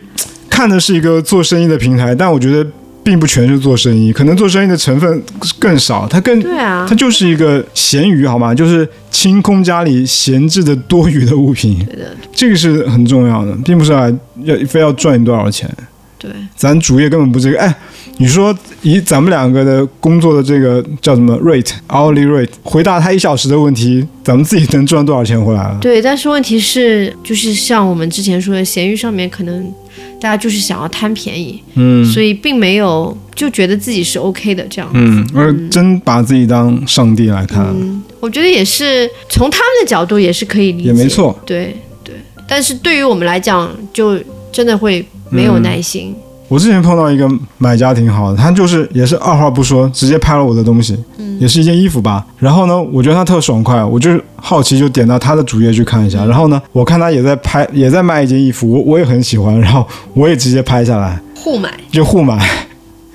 看的是一个做生意的平台，但我觉得并不全是做生意，可能做生意的成分更少，它更对啊它，就是一个闲鱼，好吗？就是清空家里闲置的多余的物品，对的，这个是很重要的，并不是啊要非要赚你多少钱。对，咱主业根本不是这个。哎，你说以咱们两个的工作的这个叫什么 rate hourly rate，回答他一小时的问题，咱们自己能赚多少钱回来了？对，但是问题是，就是像我们之前说的，闲鱼上面可能大家就是想要贪便宜，嗯所以并没有就觉得自己是 OK 的这样。嗯，而真把自己当上帝来看，嗯，我觉得也是从他们的角度也是可以理解，也没错。对对，但是对于我们来讲，就真的会没有耐心。我之前碰到一个买家挺好的，他就是也是二话不说，直接拍了我的东西，也是一件衣服吧。然后呢，我觉得他特爽快，我就是好奇就点到他的主页去看一下。然后呢，我看他也在拍，也在卖一件衣服，我我也很喜欢，然后我也直接拍下来，互买，就互买。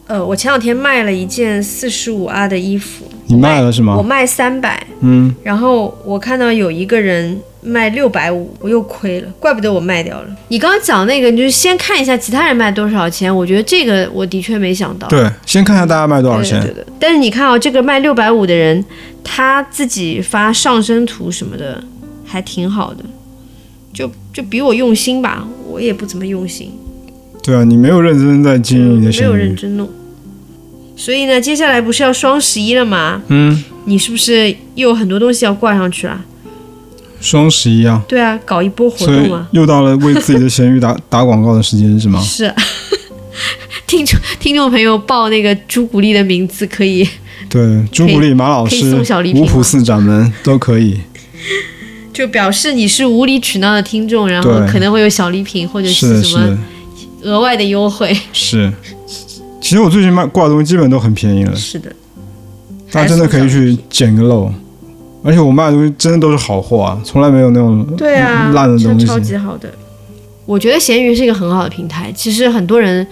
呃，我前两天卖了一件四十五啊的衣服，你卖了是吗？我卖三百，嗯，然后我看到有一个人卖六百五，我又亏了，怪不得我卖掉了。你刚刚讲那个，你就先看一下其他人卖多少钱，我觉得这个我的确没想到。对，先看一下大家卖多少钱。对对。但是你看啊、这个卖六百五的人，他自己发上身图什么的，还挺好的，就就比我用心吧。我也不怎么用心，对啊，你没有认真在经营你的闲没有认鱼。真弄。所以呢，接下来不是要双十一了吗？嗯，你是不是又有很多东西要挂上去了？双十一啊，对啊，搞一波活所以动啊。又到了为自己的咸鱼打 *laughs* 打广告的时间是吗？是，*laughs* 听众听众朋友报那个朱古力的名字可以，对，朱古力、马老可以师送小礼、品吗五普四掌门都可以。就表示你是无理取闹的听众，然后对可能会有小礼品或者是什么是额外的优惠。是，其实我最近卖挂的东西基本都很便宜了，是的，大家真的可以去捡个漏。而且我卖的东西真的都是好货啊，从来没有那种对啊，烂的东西。超级好的。我觉得闲鱼是一个很好的平台，其实很多人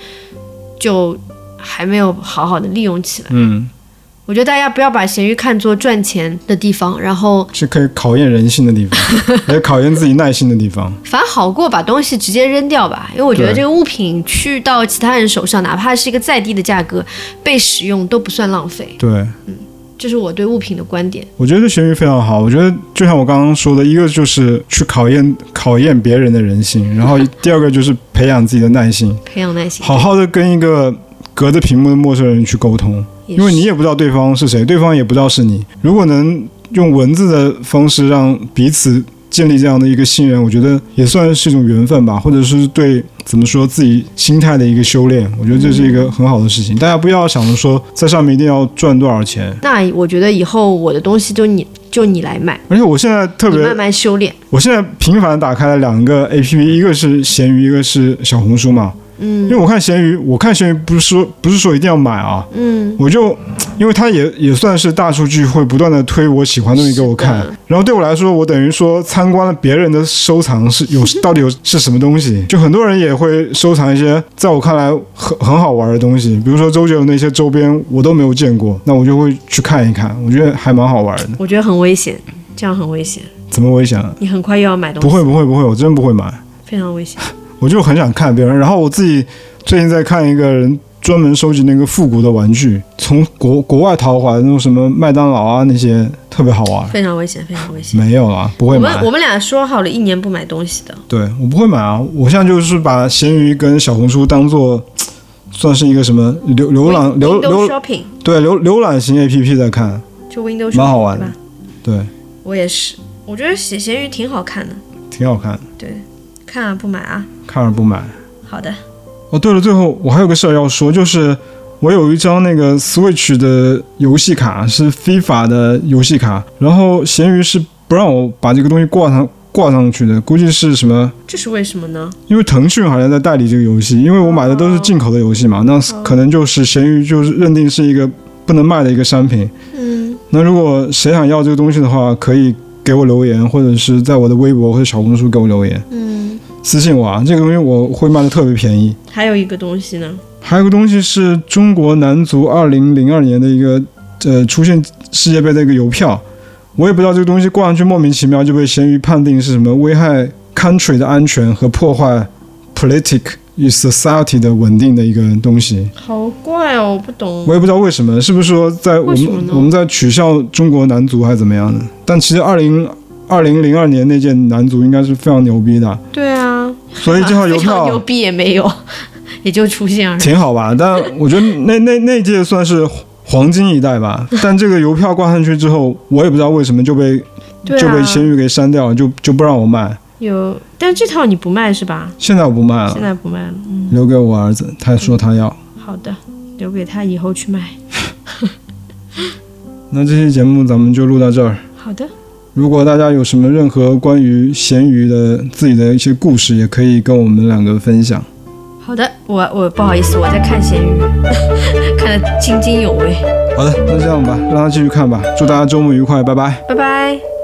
就还没有好好的利用起来。嗯，我觉得大家不要把咸鱼看作赚钱的地方，然后是可以考验人性的地方，*laughs* 也考验自己耐心的地方。反正好过把东西直接扔掉吧，因为我觉得这个物品去到其他人手上，哪怕是一个再低的价格被使用都不算浪费，对，嗯这是我对物品的观点。我觉得咸鱼非常好。我觉得就像我刚刚说的，一个就是去考验考验别人的人性，然后第二个就是培养自己的耐心，*laughs* 培养耐心，好好的跟一个隔着屏幕的陌生人去沟通。也因为你也不知道对方是谁，对方也不知道是你。如果能用文字的方式让彼此建立这样的一个信任，我觉得也算是一种缘分吧，或者是对怎么说自己心态的一个修炼。我觉得这是一个很好的事情。大家不要想着说在上面一定要赚多少钱，那我觉得以后我的东西就你就你来卖，而且我现在特别慢慢修炼。我现在频繁打开了两个 A P P，一个是闲鱼，一个是小红书嘛。嗯，因为我看闲鱼，我看闲鱼不是说不是说一定要买啊，嗯，我就因为它也也算是大数据会不断的推我喜欢的东西给我看，然后对我来说，我等于说参观了别人的收藏是有到底有是什么东西，就很多人也会收藏一些在我看来很很好玩的东西，比如说周杰伦那些周边我都没有见过，那我就会去看一看，我觉得还蛮好玩的。我觉得很危险，这样很危险，怎么危险啊？你很快又要买东西，不会不会不会，我真不会买。非常危险。我就很想看别人，然后我自己最近在看一个人专门收集那个复古的玩具，从国国外淘回来那种什么麦当劳啊那些特别好玩。非常危险，非常危险。没有啊，不会买我们。我们俩说好了一年不买东西的，对我不会买啊，我现在就是把闲鱼跟小红书当做算是一个什么浏浏览浏浏 Shopping 对浏浏览型 A P P 在看，就 Windows 蛮好玩的。对我也是，我觉得闲闲鱼挺好看的，挺好看的，对，看啊不买啊。看而不买。好的，哦，对了，最后我还有个事儿要说，就是我有一张那个 Switch 的游戏卡，是 FIFA 的游戏卡，然后闲鱼是不让我把这个东西挂上挂上去的，估计是什么？这是为什么呢？因为腾讯好像在代理这个游戏，因为我买的都是进口的游戏嘛，那可能就是闲鱼就是认定是一个不能卖的一个商品。嗯，那如果谁想要这个东西的话，可以给我留言，或者是在我的微博或者小红书给我留言，嗯，私信我啊，这个东西我会卖的特别便宜。还有一个东西呢，还有个东西是中国男足二零零二年的一个呃出现世界杯的一个邮票，我也不知道这个东西挂上去莫名其妙就被咸鱼判定是什么危害 country 的安全和破坏 politic 与 society 的稳定的一个东西，好怪哦，我不懂我。也不知道为什么，是不是说在我们我们在取笑中国男足还是怎么样的？但其实二零二零零二年那届男足应该是非常牛逼的，对啊，*laughs* 所以这套邮票 *laughs* 牛逼也没有，*laughs* 也就出现而已。挺好吧，但我觉得那那那届算是黄金一代吧。但这个邮票挂上去之后，我也不知道为什么就被、啊，就被闲鱼给删掉了，就就不让我卖。有，但这套你不卖是吧？现在我不卖了现，在不卖了。嗯，留给我儿子，他说他要。好的，留给他以后去卖。那这期节目咱们就录到这儿。好的，如果大家有什么任何关于咸鱼的自己的一些故事，也可以跟我们两个分享。好的，我我不好意思，我在看咸鱼，*laughs* 看得津津有味。好的，那这样吧，让他继续看吧。祝大家周末愉快，拜拜。拜拜。